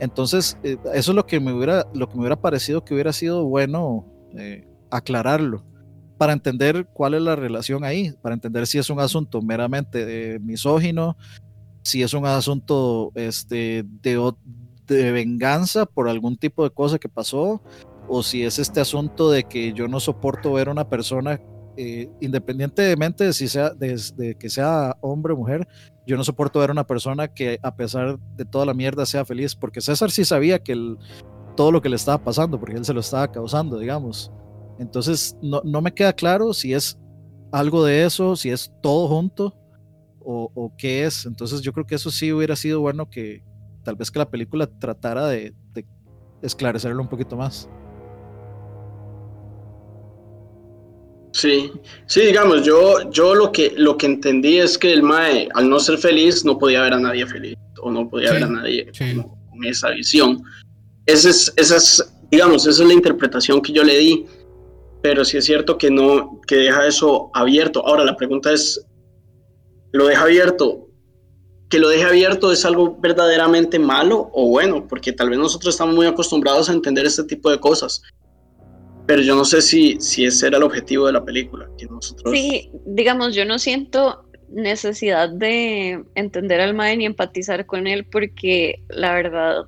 B: Entonces, eh, eso es lo que me hubiera, lo que me hubiera parecido que hubiera sido bueno eh, aclararlo para entender cuál es la relación ahí, para entender si es un asunto meramente misógino, si es un asunto este, de, de venganza por algún tipo de cosa que pasó, o si es este asunto de que yo no soporto ver a una persona, eh, independientemente de, si sea, de, que sea hombre o mujer, yo no soporto ver a una persona que a pesar de toda la mierda sea feliz, porque César sí sabía que todo lo que le estaba pasando, porque él se lo estaba causando, digamos. Entonces, no, no me queda claro si es algo de eso, si es todo junto, o, qué es. Entonces yo creo que eso sí hubiera sido bueno que tal vez que la película tratara de, esclarecerlo un poquito más.
C: Sí, sí, digamos, yo, yo lo que lo que entendí es que el Mae, al no ser feliz, no podía ver a nadie feliz, o no podía ver a nadie con, esa visión. Esa es, esa es, digamos, esa es la interpretación que yo le di. Pero sí es cierto que no, que deja eso abierto. Ahora la pregunta es, lo deja abierto. Que lo deje abierto es algo verdaderamente malo o bueno, porque tal vez nosotros estamos muy acostumbrados a entender este tipo de cosas. Pero yo no sé si, si ese era el objetivo de la película. Que nosotros...
D: Sí, digamos, yo no siento necesidad de entender al Mae ni empatizar con él, porque la verdad,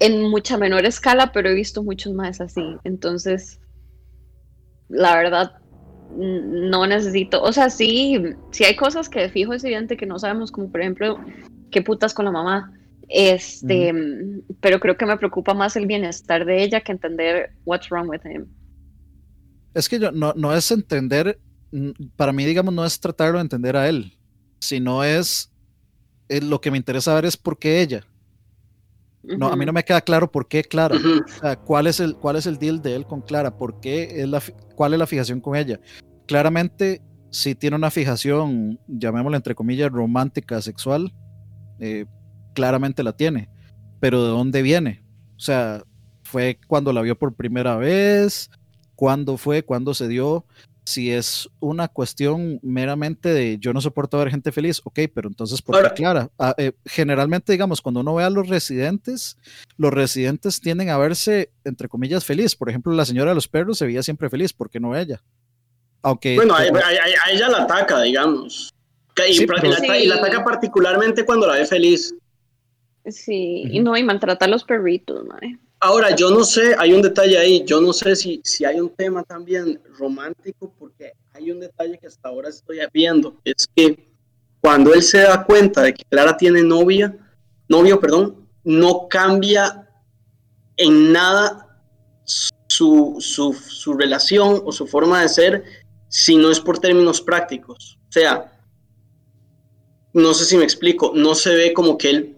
D: en mucha menor escala, pero he visto muchos más así. Entonces, la verdad, no necesito, o sea, sí, sí hay cosas que fijo es evidente que no sabemos, como por ejemplo, qué putas con la mamá. Este, pero creo que me preocupa más el bienestar de ella que entender what's wrong with him.
B: Es que yo, no, no es entender, para mí, digamos, no es tratarlo de entender a él, sino es, eh, lo que me interesa ver es por qué ella. No, a mí no me queda claro por qué Clara. o sea, ¿cuál, es el, ¿Cuál es el deal de él con Clara? ¿Por qué es la, ¿Cuál es la fijación con ella? Claramente, si tiene una fijación, llamémosla entre comillas, romántica, sexual, eh, claramente la tiene. Pero ¿de dónde viene? O sea, ¿fue cuando la vio por primera vez? ¿Cuándo fue? ¿Cuándo se dio? si es una cuestión meramente de yo no soporto ver gente feliz, ok, pero entonces, ¿por qué Clara? Ah, eh, generalmente, digamos, cuando uno ve a los residentes, los residentes tienden a verse, entre comillas, feliz. Por ejemplo, la señora de los perros se veía siempre feliz, ¿por qué no ella? Aunque,
C: bueno, a, ella la ataca, digamos. Y, la, ataca particularmente cuando la ve feliz.
D: Sí, y no, y maltrata a los perritos, ¿no?
C: Ahora, yo no sé, hay un detalle ahí, yo no sé si, si hay un tema también romántico, porque hay un detalle que hasta ahora estoy viendo, es que cuando él se da cuenta de que Clara tiene novia, novio, perdón, no cambia en nada su, su, su relación o su forma de ser si no es por términos prácticos. O sea, no sé si me explico, no se ve como que él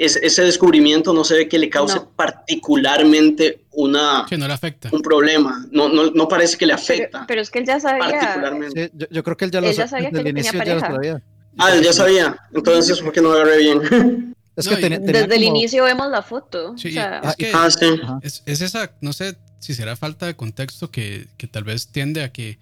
C: ese descubrimiento no se ve que le cause particularmente una,
E: no le afecta.
C: un problema. No, no, no, parece que le afecta.
D: Pero, es que él ya sabía.
B: yo, creo que él ya lo sabía. Desde el inicio ya lo sabía.
C: Ah, él ya sabía. Entonces, ¿por qué no lo agarré bien?
D: Es que desde el inicio vemos la foto.
E: Sí, es, que ah, sí. es, es, esa, no sé si será falta de contexto que, que tal vez tiende a que.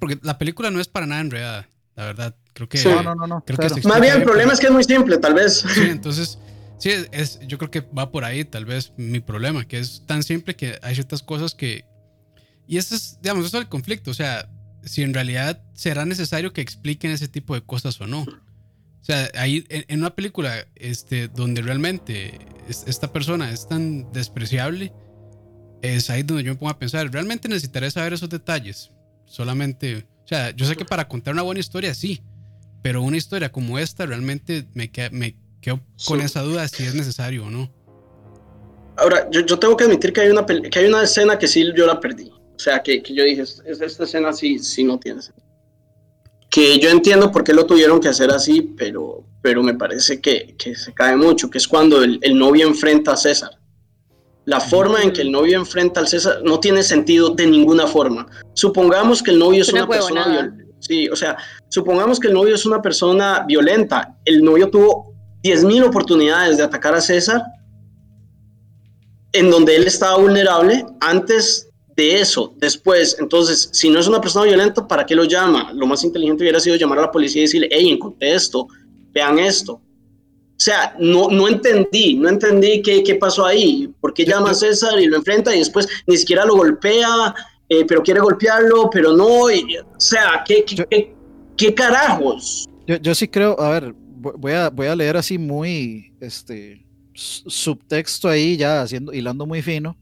E: porque la película no es para nada enredada, la verdad. Creo que.
B: No, no, no. no
C: creo que Más bien, el problema es que es muy simple, tal vez.
E: Sí, entonces Sí, es, yo creo que va por ahí tal vez mi problema, que es tan simple que hay ciertas cosas que... Y eso es, digamos, eso es el conflicto, o sea, si en realidad será necesario que expliquen ese tipo de cosas o no. O sea, ahí en, una película este, donde realmente esta persona es tan despreciable, es ahí donde yo me pongo a pensar, ¿realmente necesitaré saber esos detalles? Solamente, o sea, yo sé que para contar una buena historia sí, pero una historia como esta realmente me, me con esa duda si es necesario o no.
C: Ahora, yo, yo, tengo que admitir que hay, una, que hay una escena que sí yo la perdí. O sea, que, que yo dije, esta escena sí, sí no tiene sentido. Que yo entiendo por qué lo tuvieron que hacer así, pero, pero me parece que, que se cae mucho, que es cuando el, el novio enfrenta a César. La forma en que el novio enfrenta al César no tiene sentido de ninguna forma. Supongamos que el novio es una, persona violenta. Sí, o sea, supongamos que el novio es una persona violenta. El novio tuvo 10.000 oportunidades de atacar a César en donde él estaba vulnerable antes de eso, después, entonces, si no es una persona violenta, ¿para qué lo llama? Lo más inteligente hubiera sido llamar a la policía y decirle, hey, encontré esto, vean esto. O sea, no, no entendí, no entendí qué, qué pasó ahí, por qué llama a César y lo enfrenta y después ni siquiera lo golpea, eh, pero quiere golpearlo, pero no, y, o sea, ¿qué, qué, qué, carajos?
B: Yo, yo sí creo, a ver, voy a, voy a leer así muy, este, subtexto ahí, ya haciendo, hilando muy fino.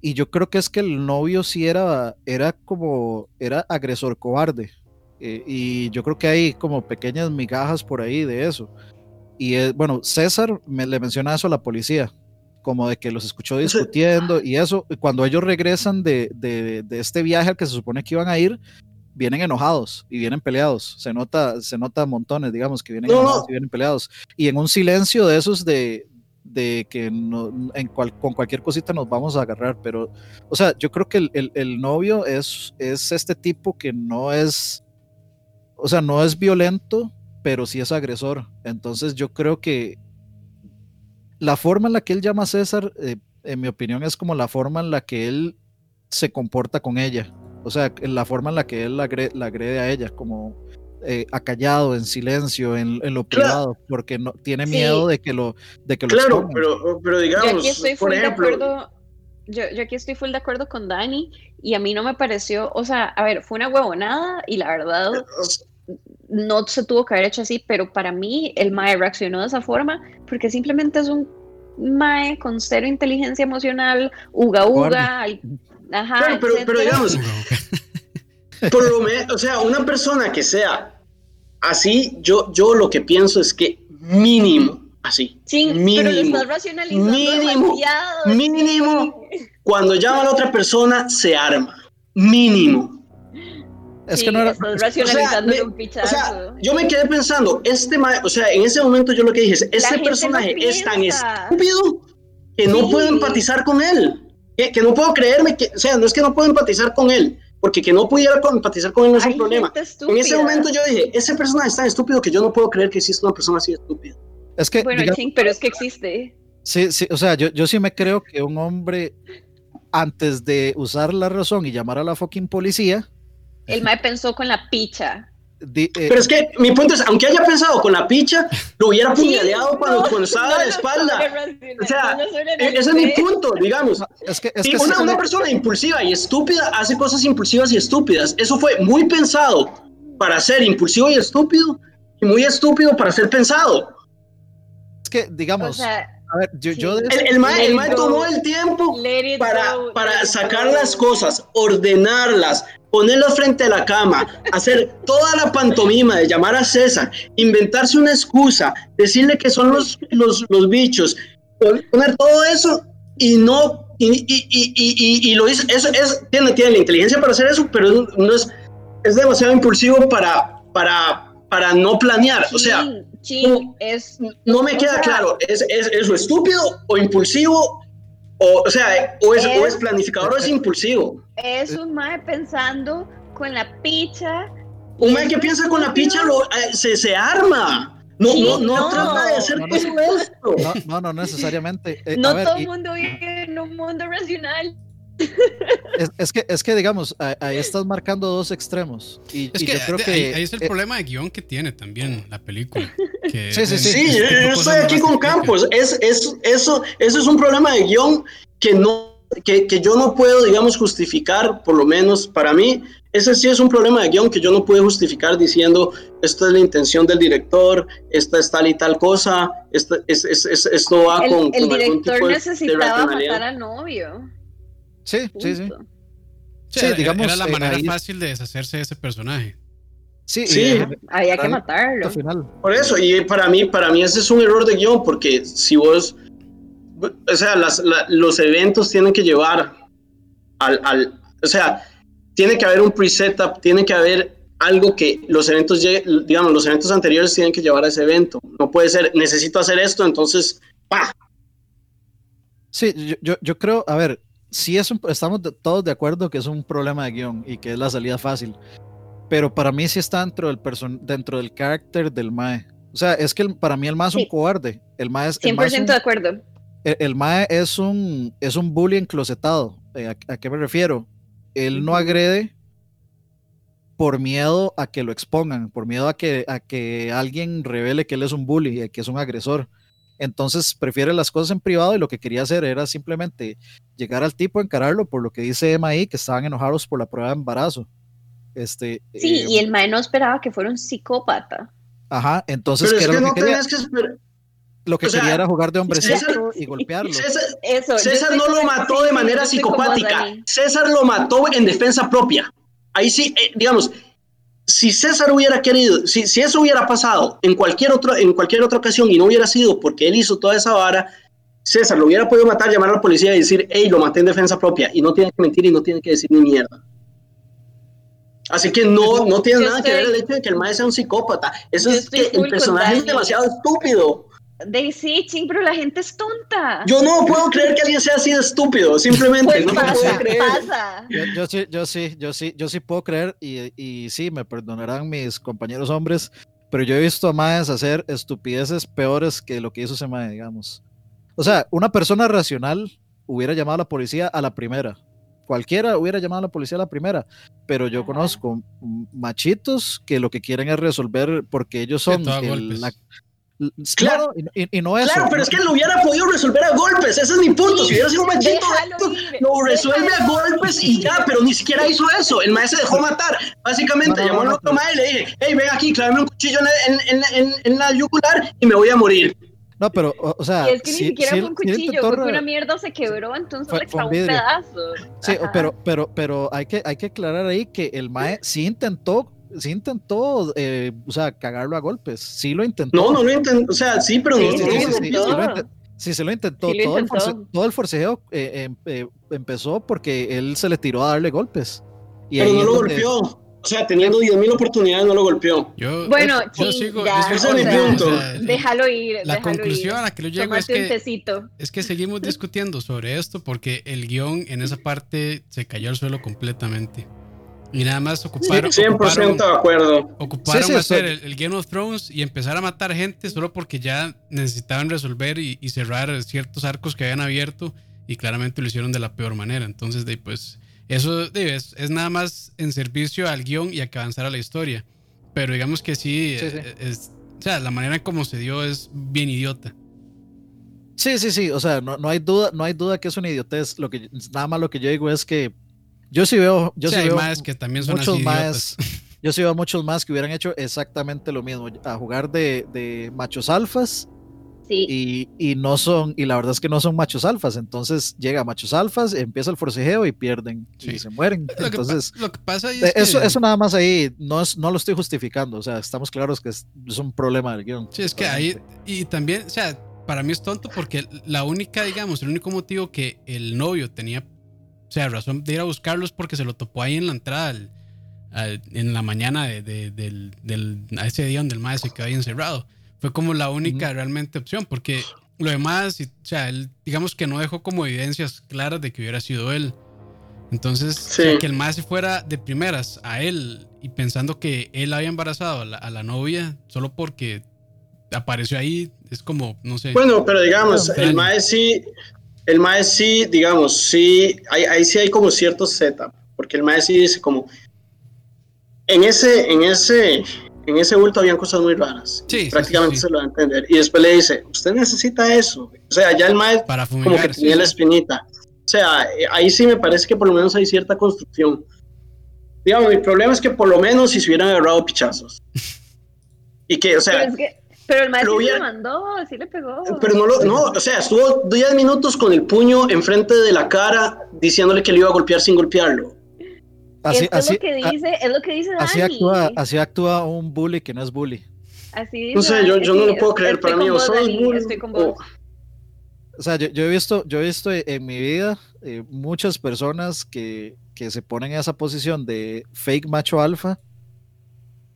B: Y yo creo que es que el novio sí era, era como, era agresor cobarde. Eh, y yo creo que hay como pequeñas migajas por ahí de eso. Y es, bueno, César me, le menciona eso a la policía, como de que los escuchó discutiendo y eso. Cuando ellos regresan de, de, de, este viaje al que se supone que iban a ir, vienen enojados y vienen peleados. Se nota, se nota montones, digamos, que vienen enojados y vienen peleados. Y en un silencio de esos de, de que no, en con cualquier cosita nos vamos a agarrar, pero, o sea, yo creo que el, el, novio es, es este tipo que no es, o sea, no es violento, pero sí es agresor. Entonces yo creo que la forma en la que él llama a César, eh, en mi opinión, es como la forma en la que él se comporta con ella. O sea, la forma en la que él la agrede a ella, como eh, acallado, en silencio, en, lo privado, porque no tiene miedo de que lo de que
C: Claro, pero, pero digamos, yo aquí estoy por ejemplo,
D: de acuerdo, yo, yo, aquí estoy full de acuerdo con Dani y a mí no me pareció, o sea, a ver, fue una huevonada y la verdad no se tuvo que haber hecho así, pero para mí el Mae reaccionó de esa forma porque simplemente es un Mae con cero inteligencia emocional, uga uga,
C: ajá, pero, pero, digamos, [laughs] por lo menos, o sea, una persona que sea así yo, yo lo que pienso es que mínimo, así.
D: Sí, mínimo, pero lo estás racionalizando
C: mínimo, mínimo, cuando llama a la otra persona, se arma. Mínimo.
D: Es que no era. Estás racionalizando o sea, un
C: o sea, yo me quedé pensando, este o sea, en ese momento yo lo que dije es: este personaje es tan estúpido que no puedo empatizar con él. Que, que, no puedo creerme que, o sea, no es que no puedo empatizar con él, porque que no pudiera empatizar con él no es un problema. En ese momento yo dije, ese personaje es tan estúpido que yo no puedo creer que exista una persona así estúpida.
B: Es que,
D: bueno, sí, pero es que existe.
B: Sí, sí, o sea, yo, yo sí me creo que un hombre, antes de usar la razón y llamar a la fucking policía...
D: El mae pensó con la picha.
C: Eh, pero es que mi punto es, aunque haya pensado con la picha, lo hubiera puñaleado cuando, estaba de la espalda. o sea, e-, ese es mi punto, digamos. Es que, es una, una persona impulsiva y estúpida hace cosas impulsivas y estúpidas. Eso fue muy pensado para ser impulsivo y estúpido y muy estúpido para ser pensado.
B: Es que, digamos, a ver, yo, yo
C: el, el, el tomó el tiempo para, para sacar las cosas, ordenarlas, ponerlos frente a la cama, hacer toda la pantomima de llamar a César, inventarse una excusa, decirle que son los, los, los bichos, poner todo eso y no, y, y, y, y lo hizo, eso es, tiene, tiene la inteligencia para hacer eso, pero no es, es demasiado impulsivo para, para, para no planear, o sea,
D: no, es,
C: no me queda claro, ¿es, es, ¿es lo estúpido o impulsivo? O, o sea, o es, o es planificador o es impulsivo.
D: Es un mae pensando con la picha.
C: Un mae que piensa con la picha lo, eh, se, se arma. No, no, no, trata de hacer todo esto.
B: No, no, necesariamente.
D: Eh, no todo el mundo vive en un mundo racional.
B: Es, que, es que, digamos, ahí estás marcando dos extremos. Y,
E: es que,
B: yo creo que
E: ahí, es el eh, problema de guion que tiene también la película.
C: sí, sí, sí. Sí, yo estoy aquí con Campos. Es, es, eso, eso es un problema de guion que, no, que, que yo no puedo, digamos, justificar, por lo menos para mí. Ese sí es un problema de guion que yo no puedo justificar diciendo esto es la intención del director, esta es tal y tal cosa, esto, es, es, esto va con.
D: El director necesitaba matar al novio.
B: Sí, sí, sí.
E: Sí, digamos, era la manera fácil de deshacerse de ese personaje.
B: Sí,
C: sí.
D: había que matarlo.
C: Por eso, y para mí, para mí ese es un error de guion, porque si vos, o sea, las, los eventos tienen que llevar al, al, o sea, tiene que haber un pre-setup, tiene que haber algo que los eventos, digamos, los eventos anteriores tienen que llevar a ese evento. No puede ser, necesito hacer esto, entonces, ¡pa!
B: Sí, yo, yo, yo creo, a ver, sí es estamos todos de acuerdo que es un problema de guion y que es la salida fácil. Pero para mí sí está dentro del, dentro del carácter del Mae. O sea, es que el- para mí el mae es un
D: Sí.
B: cobarde. El mae es, el
D: 100%
B: mae es un-
D: de acuerdo.
B: el, el mae es un, es un bully enclosetado. Eh, ¿a, a qué me refiero? Él no agrede por miedo a que lo expongan, por miedo a que, a que alguien revele que él es un bully, eh, que es un agresor. Entonces prefiere las cosas en privado y lo que quería hacer era simplemente llegar al tipo, encararlo por lo que dice Emma ahí, que estaban enojados por la prueba de embarazo. Este,
D: Sí,
B: eh,
D: y el mae no esperaba que fuera un psicópata.
B: Ajá, entonces,
C: Pero
B: ¿qué
C: es
B: era
C: que
B: lo
C: no
B: que quería?
C: tenés que esperar.
B: Lo que
C: o sea,
B: quería era jugar de hombrecito
C: César-
B: y golpearlo.
C: César,
D: Eso.
C: no lo mató de manera psicopática. César lo mató en defensa propia. Ahí sí, eh, digamos, si César hubiera querido, si, si eso hubiera pasado en cualquier, otro, en cualquier otra ocasión y no hubiera sido porque él hizo toda esa vara, César lo hubiera podido matar, llamar a la policía y decir, hey, lo maté en defensa propia. Y no tiene que mentir y no tiene que decir ni mierda. Así que no, no tiene
D: Yo
C: nada que ver el hecho de que el maestro sea un psicópata. Eso es que el personaje es demasiado estúpido.
D: De sí, ching, pero la gente es tonta.
C: Yo no puedo creer que alguien sea así de estúpido, simplemente.
D: pues
C: no lo puedo
D: pasa,
C: creer.
D: pasa.
B: Yo, yo sí, yo sí, yo sí, yo sí puedo creer y, y sí, me perdonarán mis compañeros hombres, pero yo he visto a Maes hacer estupideces peores que lo que hizo ese Mae, digamos. O sea, una persona racional hubiera llamado a la policía a la primera. Cualquiera hubiera llamado a la policía a la primera, pero yo
D: Ajá.
B: conozco machitos que lo que quieren es resolver porque ellos son el- la-
C: Claro.
B: claro, y, no eso.
C: Claro, pero es que lo hubiera podido resolver a golpes, ese es mi punto. Si hubiera sido un machito, lo resuelve a golpes y ya, pero ni siquiera hizo eso. El maestro se dejó matar. Básicamente
B: No, no,
C: llamó al
B: no,
C: otro maestro y le dije, hey, ven aquí, clávame un cuchillo en, en, en, en- en la yugular y me voy a morir.
B: No, pero, o, o sea,
D: Y es que
B: sí-
D: ni siquiera fue un cuchillo, fue una mierda se quebró, entonces
B: Fue-
D: le
B: un
D: pedazo.
B: Sí,
D: Ajá.
B: pero, pero, pero hay que, hay que aclarar ahí que el Mae sí intentó, sí intentó, eh, o sea, cagarlo a golpes. Sí lo intentó.
C: No, no lo intentó. O sea, sí, pero no.
D: Sí,
C: no-
B: sí,
D: sí,
B: sí, se lo intentó.
D: Sí lo
B: todo, El force- todo el forcejeo eh, em- eh, empezó porque él se le tiró a darle golpes. Y
C: pero
B: ahí
C: no lo
B: donde-
C: golpeó. O sea, teniendo 10.000 oportunidades, no lo golpeó.
E: Yo,
D: Bueno,
E: yo
D: sí,
E: sigo,
D: ya,
E: yo sigo o sea,
D: Déjalo ir.
E: La
D: déjalo
E: conclusión
D: ir.
E: a la que yo llego es que, es que seguimos discutiendo sobre esto porque el guion en esa parte se cayó al suelo completamente. Y nada más ocuparon,
C: 100%
E: ocuparon,
C: de acuerdo.
E: ocuparon
B: Sí, sí,
E: hacer el, el Game of Thrones y empezar a matar gente solo porque ya necesitaban resolver y, y cerrar ciertos arcos que habían abierto y claramente lo hicieron de la peor manera. Entonces, de, pues, eso de, es, es nada más en servicio al guion y a que avanzara la historia. Pero digamos que sí,
B: Sí, sí.
E: eh, Es, o sea, la manera en cómo se dio es bien idiota.
B: Sí, sí, sí. O sea, no, no hay duda, no hay duda que es una idiotez. Lo que, nada más lo que yo digo es que yo sí veo, yo sí
E: hay
B: veo
E: más que también son
B: muchos
E: así
B: más, [laughs] yo sí veo a muchos más que hubieran hecho exactamente lo mismo, a jugar de, de machos alfas
D: Sí.
B: y, y no son, y la verdad es que no son machos alfas, entonces llega machos alfas, empieza el forcejeo y pierden
E: Sí.
B: y se mueren.
E: Lo que,
B: Entonces,
E: lo que pasa ahí
B: eh,
E: es
B: eso,
E: que,
B: eso nada más ahí, no, es, no lo estoy justificando, o sea, estamos claros que es, es un problema del guion.
E: Sí, es que ahí, y también, o sea, para mí es tonto porque la única, digamos, el único motivo que el novio tenía, sea, razón de ir a buscarlo es porque se lo topó ahí en la entrada, al- al- en la mañana de, de- del, del- a ese día donde el maestro se quedó ahí encerrado. Fue como la única realmente opción, porque lo demás, o sea, él, digamos que no dejó como evidencias claras de que hubiera sido él. Entonces, o sea, que el más se fuera de primeras a él y pensando que él había embarazado a la, a la novia solo porque apareció ahí, es como, no sé.
C: Bueno, pero digamos, el mae sí, el mae sí, digamos, sí, hay, ahí sí hay como cierto setup, porque el mae sí dice como, en ese, en ese, en ese bulto habían cosas muy raras.
E: Sí, sí,
C: prácticamente
E: sí, sí.
C: se lo va a entender. Y después le dice, usted necesita eso. O sea, ya el mae
E: para
C: como que tenía la
E: sí.
C: espinita. O sea, ahí sí me parece que por lo menos hay cierta construcción. Digamos, mi problema es que por lo menos si se hubieran agarrado pichazos. Y que, o sea,
D: pero, es que, pero el maestro
C: lo
D: sí le
C: hubiera-
D: mandó, sí le pegó.
C: pero no lo, no, o sea, estuvo 10 minutos con el puño enfrente de la cara diciéndole que le iba a golpear sin golpearlo.
B: Así,
D: Esto
B: así,
D: es lo que
B: a-
D: dice, es lo que dice Dani.
B: así actúa, así actúa un bully que no es bully.
D: Así dice
C: No sé, yo, yo no lo puedo creer. Para mí,
D: vos,
C: sos
D: Dani,
C: bull
D: Estoy con
C: o-
D: vos.
B: O sea, yo, yo he visto, yo he visto en mi vida eh, muchas personas que, que se ponen en esa posición de fake macho alfa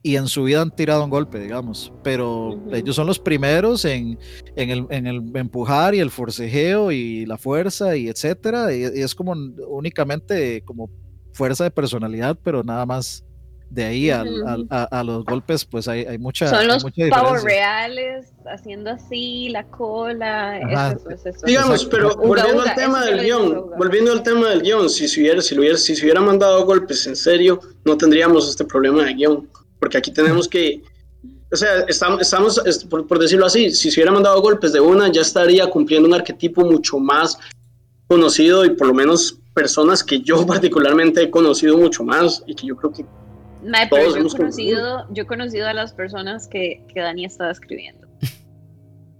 B: y en su vida han tirado un golpe, digamos. Pero
D: Ujú.
B: ellos son los primeros en, en, el, en el empujar y el forcejeo y la fuerza y etcétera. Y, y es como únicamente como fuerza de personalidad, pero nada más. de ahí a, a, los golpes, pues hay, hay mucha.
D: Son los
B: pavos
D: reales haciendo así, la cola.
C: Digamos, pero volviendo al tema del guion, volviendo al tema del guion, si se hubiera, si hubiera, si se hubiera mandado golpes en serio, no tendríamos este problema de guion, porque aquí tenemos que. O sea, estamos, estamos por, por decirlo así, si se hubiera mandado golpes de una, ya estaría cumpliendo un arquetipo mucho más conocido y por lo menos personas que yo [laughs] particularmente he conocido mucho más y que yo creo que
D: pero yo he, conocido, yo he conocido a las personas que, que Dani estaba escribiendo.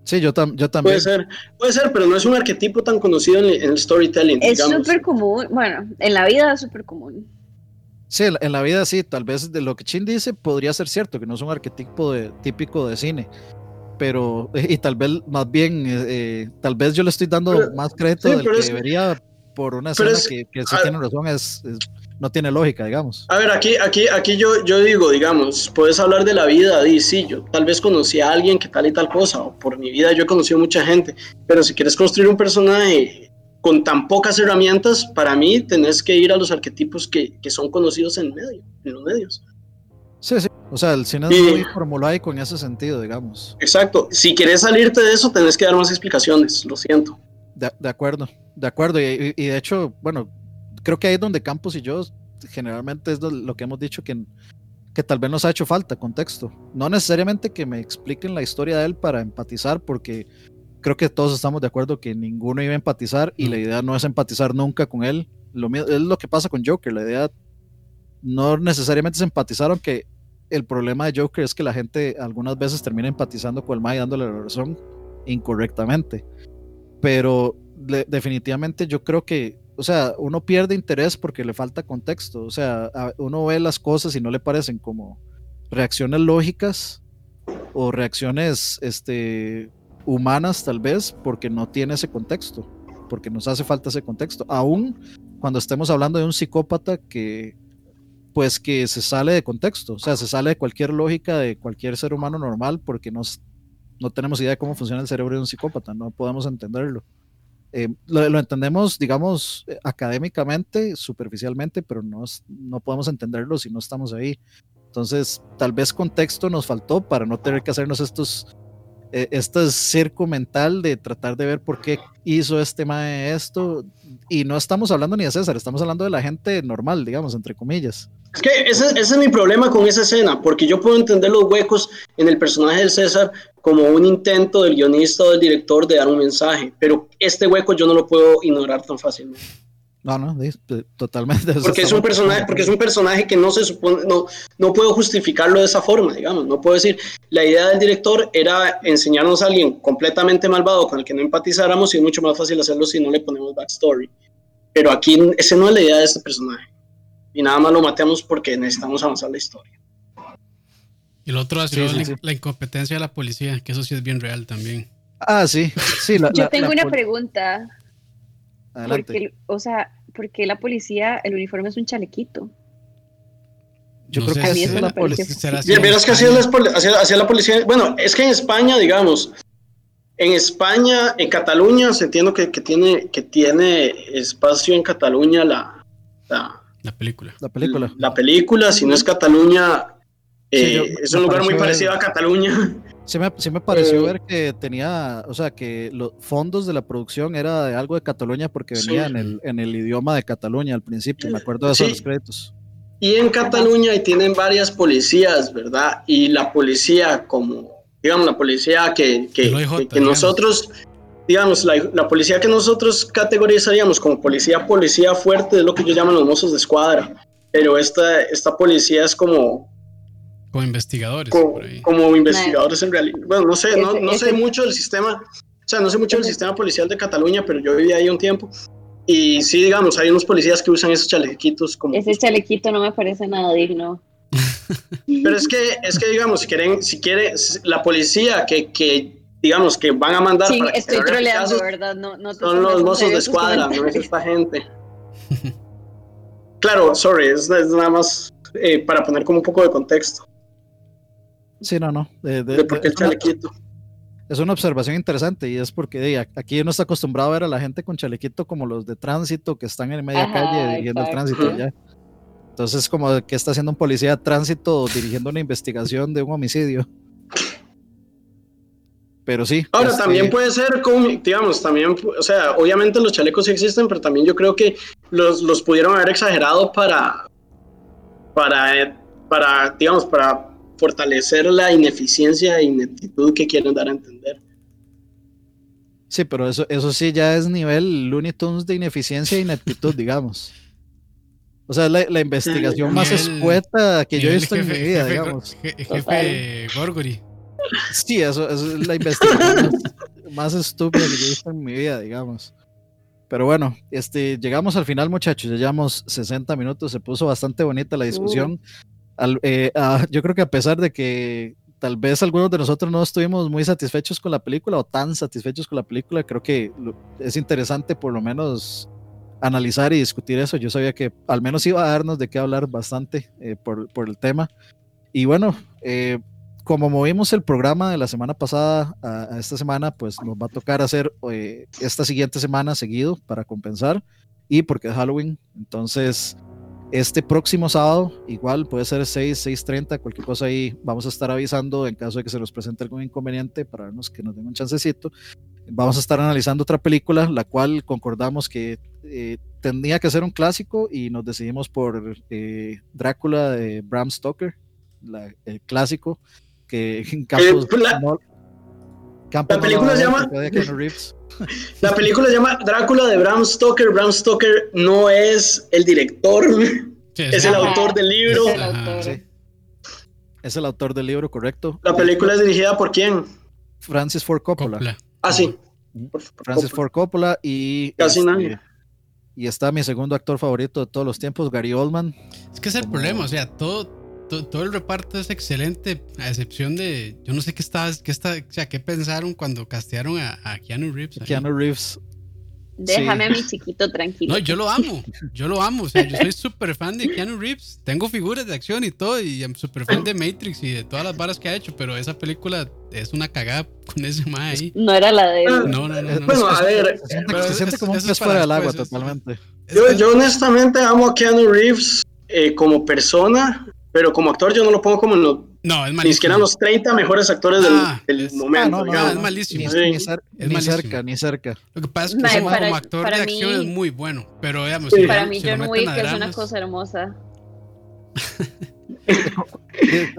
B: Sí, yo, yo también.
C: Puede ser, puede ser, pero no es un arquetipo tan conocido en, el storytelling.
D: Es súper común, bueno, en la vida es súper común.
B: Sí, en la vida sí, tal vez de lo que Chin dice podría ser cierto, que no es un arquetipo de, típico de cine, pero, y tal vez más bien, eh, eh, tal vez yo le estoy dando más crédito del que debería por una escena que, que, sí tiene razón, es no tiene lógica, digamos.
C: A ver, aquí, aquí, aquí yo, yo digo, digamos, puedes hablar de la vida, y sí, yo tal vez conocí a alguien que tal y tal cosa, o por mi vida yo he conocido mucha gente, pero si quieres construir un personaje con tan pocas herramientas, para mí tenés que ir a los arquetipos que, que son conocidos en, medio, en los medios.
B: Sí, sí. O sea, el cine es muy formulaico en ese sentido, digamos.
C: Exacto. Si quieres salirte de eso, tenés que dar más explicaciones, lo siento.
B: De, de acuerdo, de acuerdo. y, de hecho, bueno, creo que ahí es donde Campos y yo generalmente es lo que hemos dicho que, que tal vez nos ha hecho falta contexto. No necesariamente que me expliquen la historia de él para empatizar, porque creo que todos estamos de acuerdo que ninguno iba a empatizar y la idea no es empatizar nunca con él. Lo, es lo que pasa con Joker, la idea no necesariamente es empatizar, aunque el problema de Joker es que la gente algunas veces termina empatizando con el Mae dándole la razón incorrectamente. Pero definitivamente yo creo que o sea, uno pierde interés porque le falta contexto. O sea, uno ve las cosas y no le parecen como reacciones lógicas o reacciones este, humanas tal vez porque no tiene ese contexto, porque nos hace falta ese contexto. Aún cuando estemos hablando de un psicópata que pues que se sale de contexto, o sea, se sale de cualquier lógica de cualquier ser humano normal porque nos, no tenemos idea de cómo funciona el cerebro de un psicópata, no podemos entenderlo. Eh, lo, entendemos, digamos, académicamente, superficialmente, pero no, no podemos entenderlo si no estamos ahí. Entonces, tal vez contexto nos faltó para no tener que hacernos estos, eh, este circo mental de tratar de ver por qué hizo este mae esto. Y no estamos hablando ni de César, estamos hablando de la gente normal, digamos, entre comillas.
C: Es que ese, ese, es mi problema con esa escena, porque yo puedo entender los huecos en el personaje de César como un intento del guionista o del director de dar un mensaje, pero este hueco yo no lo puedo ignorar tan fácilmente.
B: No, no, totalmente. [laughs]
C: Porque es un personaje, porque es un personaje que no se supone, no, no puedo justificarlo de esa forma, digamos. No puedo decir, la idea del director era enseñarnos a alguien completamente malvado con el que no empatizáramos y es mucho más fácil hacerlo si no le ponemos backstory. Pero aquí ese no es la idea de este personaje y nada más lo matemos porque necesitamos avanzar la historia.
E: Y lo otro ha sido la, incompetencia de la policía, que eso sí es bien real también.
B: Ah, sí, sí.
D: Yo tengo una pregunta. Adelante. o sea, ¿por qué la policía, el uniforme es un chalequito?
B: Yo creo que es la
C: policía. Bien, verás que así es la policía. Bueno, es que en España, digamos, en España, en Cataluña, se entiende que, que, tiene, que tiene espacio en Cataluña la,
E: la película.
B: La película.
C: La película, si no es Cataluña, eh, es un lugar muy parecido a Cataluña.
B: Sí me, sí me pareció eh, ver que tenía, o sea, que los fondos de la producción era de algo de Cataluña porque venía en, el, en el idioma de Cataluña al principio, me acuerdo de esos créditos.
C: Y en Cataluña y tienen varias policías, ¿verdad? Y la policía como, digamos, la policía que, que, que nosotros digamos, la, policía que nosotros categorizaríamos como policía, policía fuerte, es lo que yo llamo los mozos de escuadra. Pero esta, esta policía es como...
E: Como investigadores.
C: Como, investigadores en realidad. Bueno, no sé, no, no sé mucho del sistema, o sea, no sé mucho del sistema policial de Cataluña, pero yo viví ahí un tiempo. Y sí, digamos, hay unos policías que usan esos chalequitos como...
D: Ese chalequito no me parece nada digno. [laughs]
C: Pero es que, es que digamos, si quieren, si quiere, la policía que, que digamos, que van a mandar.
D: Sí, estoy troleando, ¿verdad? No, no
C: son los mozos de escuadra, no es esta gente. [laughs] claro, sorry, es, nada más eh, para poner como un poco de contexto.
B: Sí, no, no.
C: De, de, por qué el chalequito.
B: Es una observación interesante y es porque aquí uno está acostumbrado a ver a la gente con chalequito como los de tránsito que están en media calle viendo el tránsito ya. Entonces, como que está haciendo un policía de tránsito dirigiendo una investigación de un homicidio. Pero sí.
C: Ahora,
B: este,
C: también puede ser, como, digamos, también, o sea, obviamente los chalecos sí existen, pero también yo creo que los, los pudieron haber exagerado para, para, eh, para, digamos, para fortalecer la ineficiencia e ineptitud que quieren dar a entender.
B: Sí, pero eso, eso sí ya es nivel Looney Tunes de ineficiencia e ineptitud, digamos. O sea, la, la investigación más
E: Nivel-
B: escueta que yo he visto en mi vida,
E: jefe-
B: digamos.
E: je- Jefe Gorgory.
B: Sí, eso, eso es la investigación más, más estúpida que yo he visto en mi vida, digamos. Pero bueno, este, llegamos al final, muchachos. Ya llevamos 60 minutos. Se puso bastante bonita la discusión. Eh, ah, yo creo que a pesar de que tal vez algunos de nosotros no estuvimos muy satisfechos con la película o tan satisfechos con la película, creo que es interesante por lo menos analizar y discutir eso. Yo sabía que al menos iba a darnos de qué hablar bastante eh, por, el tema. Y bueno, eh, como movimos el programa de la semana pasada a, a esta semana, pues nos va a tocar hacer eh, esta siguiente semana seguido para compensar y porque es Halloween. Entonces, este próximo sábado, igual puede ser 6, 6.30, cualquier cosa ahí, vamos a estar avisando en caso de que se nos presente algún inconveniente para vernos que nos den un chancecito. Vamos a estar analizando otra película, la cual concordamos que eh, tenía que ser un clásico y nos decidimos por eh, Drácula de Bram Stoker, la- el clásico, que en Campos...
C: La-
B: no- Campos
C: la
B: no
C: película
B: a
C: se llama-
B: Keanu Reeves.
C: La película se llama Drácula de Bram Stoker. Bram Stoker no es el director, [laughs]
E: Sí,
C: es el autor del libro.
D: Es el autor.
B: sí. Es el autor del libro, correcto.
C: La película es dirigida por quién?
B: Francis Ford Coppola.
E: Coppola.
C: Ah, sí.
B: Francis. Ford Coppola y
C: Casi
B: este,
C: nadie.
B: y está mi segundo actor favorito de todos los tiempos, Gary Oldman.
E: Es que es el problema, o sea, todo, todo, todo el reparto es excelente, a excepción de, yo no sé qué está, qué está, o sea, qué pensaron cuando castearon a, a Keanu Reeves. ahí.
B: Keanu Reeves.
D: Déjame
B: Sí.
D: a mi chiquito tranquilo.
E: No, yo lo amo, yo lo amo, o sea, yo soy súper fan de Keanu Reeves, tengo figuras de acción y todo, y súper fan de Matrix y de todas las varas que ha hecho, pero esa película es una cagada con ese ma ahí.
D: No era la de él.
E: No, no, no, no.
C: Bueno, a ver,
B: Se siente, se siente
E: es-
B: como un pez fuera del agua totalmente.
C: Yo, yo honestamente amo a Keanu Reeves eh, como persona, pero como actor yo no lo pongo como en los,
E: no, es
C: ni siquiera
E: malísimo.
C: en los 30 mejores actores del,
E: Ah,
C: del
E: es-
C: momento.
B: Ah, no, no,
E: es malísimo.
B: Ni,
C: Sí.
B: ni cer-
E: Es
B: ni
E: malísimo.
B: cerca, ni cerca.
E: Lo que pasa es que como,
D: para-
E: como actor
D: para
E: de acción
D: mí-
E: es muy bueno, pero digamos,
C: Sí.
E: si
D: Para
E: lo-
D: mí
E: si
D: John Wick es una cosa hermosa. [laughs]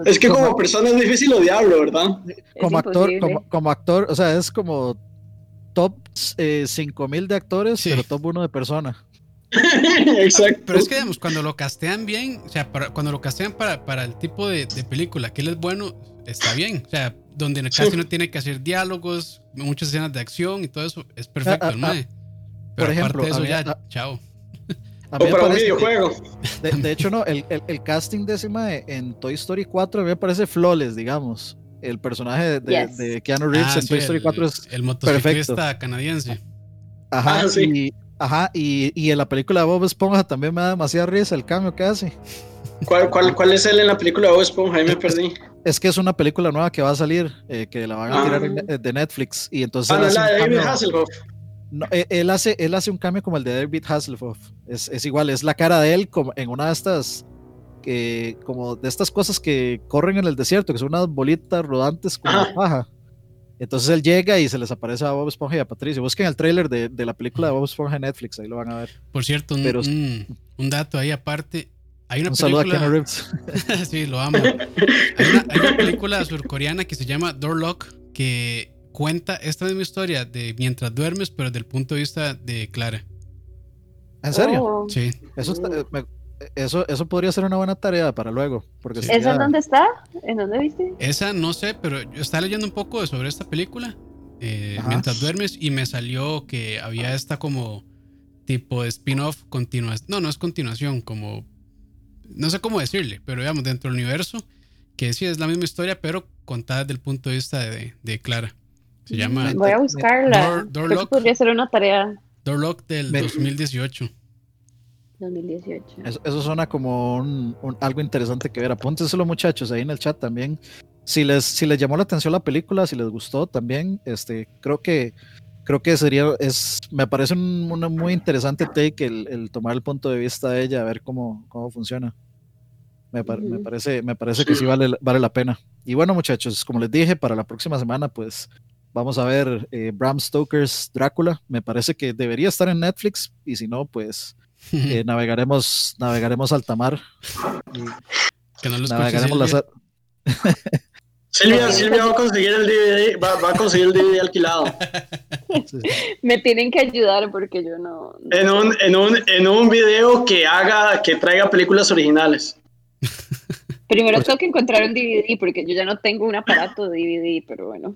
C: Es que como persona es difícil odiarlo, ¿verdad?
B: como actor, como, como actor, o sea, es como top eh, 5000 de actores,
E: Sí.
B: pero top 1 de persona. [laughs]
C: Exacto.
E: Pero es que, digamos, cuando lo castean bien, o sea, para- cuando lo castean para, para el tipo de, de película que él es bueno, está bien. O sea, donde casi
C: Sí.
E: no tiene que hacer diálogos, muchas escenas de acción y todo eso, es perfecto,
B: Ah, ah,
E: el mae.
B: por
E: Pero
B: ejemplo,
E: aparte de eso,
B: a mí-
E: ya,
B: ah,
E: chao.
B: A mí
C: o para un
B: parece que-
C: videojuego.
B: de, de hecho, no, el, el- el casting de ese mae en Toy Story 4 a mí me parece flawless, digamos. El personaje de, de-
D: Yes.
B: de Keanu Reeves
E: Ah,
B: en
E: sí,
B: Toy Story
E: el,
B: 4 es
E: el motociclista canadiense.
B: Ajá,
C: Ah, sí.
B: y, ajá y, y en la película de Bob Esponja también me da demasiada risa el cambio que hace.
C: ¿Cuál, cuál, ¿Cuál es él en la película de Bob Esponja? Ahí me perdí.
B: Es que es una película nueva que va a salir, eh, que la van a
C: Ah.
B: tirar eh, de Netflix. Y entonces
C: Ah,
B: él
C: no,
B: hace
C: la
B: un
C: de David
B: cambio-
C: Hasselhoff.
B: no, eh, él, hace, él hace un cambio como el de David Hasselhoff. Es, es igual, es la cara de él como en una de estas, que, como de estas cosas que corren en el desierto, que son unas bolitas rodantes
C: Ajá.
B: paja. Entonces él llega y se les aparece a Bob Esponja y a Patricio. Busquen el tráiler de, de la película de Bob Esponja en Netflix, ahí lo van a ver.
E: Por cierto, un,
B: Pero-
E: un- un dato ahí aparte. Hay una
B: Un saludo a
E: película.
B: Keanu [laughs] Reeves.
E: sí, lo amo. Hay una, hay una [laughs] película surcoreana que se llama Door Lock que cuenta esta misma historia de mientras duermes, pero desde el punto de vista de Clara.
B: ¿En serio?
D: Oh.
E: Sí.
B: Eso, está- eh, me- eso, eso podría ser una buena tarea para luego. Porque
E: Sí.
B: sería-
D: ¿Esa en dónde está? ¿En dónde viste?
E: Esa no sé, pero yo estaba leyendo un poco sobre esta película eh, mientras duermes y me salió que había esta como tipo de spin-off continuación. No, no es continuación, como no sé cómo decirle, pero digamos dentro del universo que sí es la misma historia, pero contada desde el punto de vista de, de Clara. Se llama
D: Voy a buscarla.
E: Door- Door Lock.
D: podría ser una tarea
E: Door Lock del
B: Me-
E: 2018.
D: 2018.
B: Eso, eso suena como un, un- algo interesante que ver. Apúntenselo, muchachos, ahí en el chat también. Si les, si les llamó la atención la película, si les gustó también, este, creo que creo que sería, es, me parece un, una muy interesante take el, el tomar el punto de vista de ella, a ver cómo, cómo funciona. Me, parece, me parece que sí vale, vale la pena. Y bueno, muchachos, como les dije, para la próxima semana, pues vamos a ver eh, Bram Stoker's Drácula. Me parece que debería estar en Netflix y si no, pues eh, [laughs] navegaremos, navegaremos alta mar.
E: Que no
B: navegaremos la
C: Silvia, [laughs] Silvia va a conseguir el DVD, va, a conseguir el DVD alquilado.
D: Me tienen que ayudar porque yo no.
C: En, un, en, un, en un video que haga, que traiga películas originales.
D: Primero tengo que encontrar un DVD porque yo ya no tengo un aparato de DVD, pero bueno,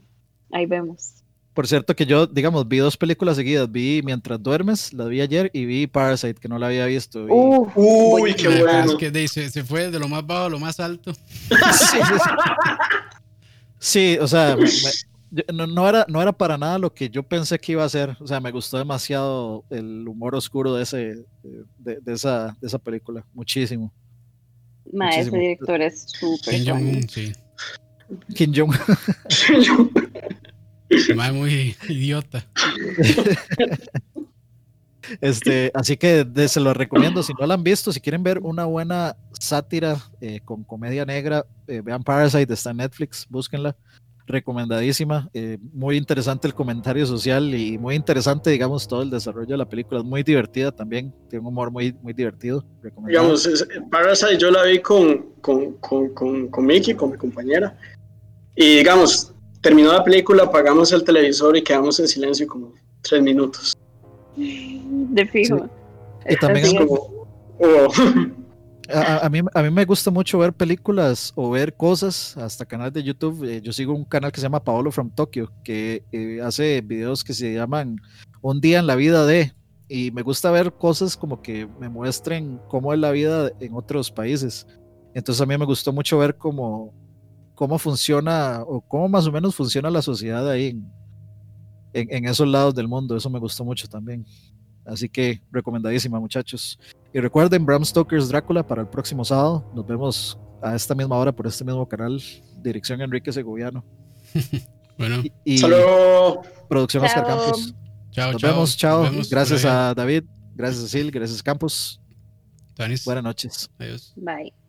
D: ahí vemos.
B: Por cierto que yo, digamos, vi dos películas seguidas. Vi Mientras duermes, la vi ayer, y vi Parasite, que no la había visto.
C: Uy, qué bueno.
E: que se, fue de lo más bajo a lo más alto. [laughs]
B: sí, o sea, no, era, no era para nada lo que yo pensé que iba a ser. O sea, me gustó demasiado el humor oscuro de, ese, de, esa, de esa película. Muchísimo.
D: Ma, ese director es súper
E: Kim Jong-un, sí.
B: Kim Jong. [laughs]
E: Se muy idiota.
B: Este, así que se lo recomiendo. Si no lo han visto, si quieren ver una buena sátira eh, con comedia negra, eh, vean Parasite, está en Netflix, búsquenla. Recomendadísima. Eh, muy interesante el comentario social y muy interesante, digamos, todo el desarrollo de la película. Es muy divertida también. Tiene un humor muy, muy divertido.
C: Digamos, Parasite yo la vi con, con, con, con, con Mickey, con mi compañera. Y digamos, terminó la película, apagamos el televisor y quedamos en silencio como tres minutos.
D: De fijo.
B: Y también es como... Oh. A, mí, a mí me gusta mucho ver películas o ver cosas, hasta canales de YouTube. Eh, yo sigo un canal que se llama Paolo from Tokyo, que eh, hace videos que se llaman Un día en la vida de. Y me gusta ver cosas como que me muestren cómo es la vida en otros países. Entonces a mí me gustó mucho ver cómo, cómo funciona o cómo más o menos funciona la sociedad ahí en, en, esos lados del mundo. Eso me gustó mucho también. Así que recomendadísima, muchachos. Y recuerden, Bram Stoker's Drácula para el próximo sábado. Nos vemos a esta misma hora por este mismo canal. Dirección Enrique Segoviano. [laughs]
E: bueno,
B: y, producción Oscar Campos.
E: Chao,
B: Nos vemos, chao. gracias a David, gracias a Sil, gracias Campos. Buenas noches.
E: Adiós.
D: Bye.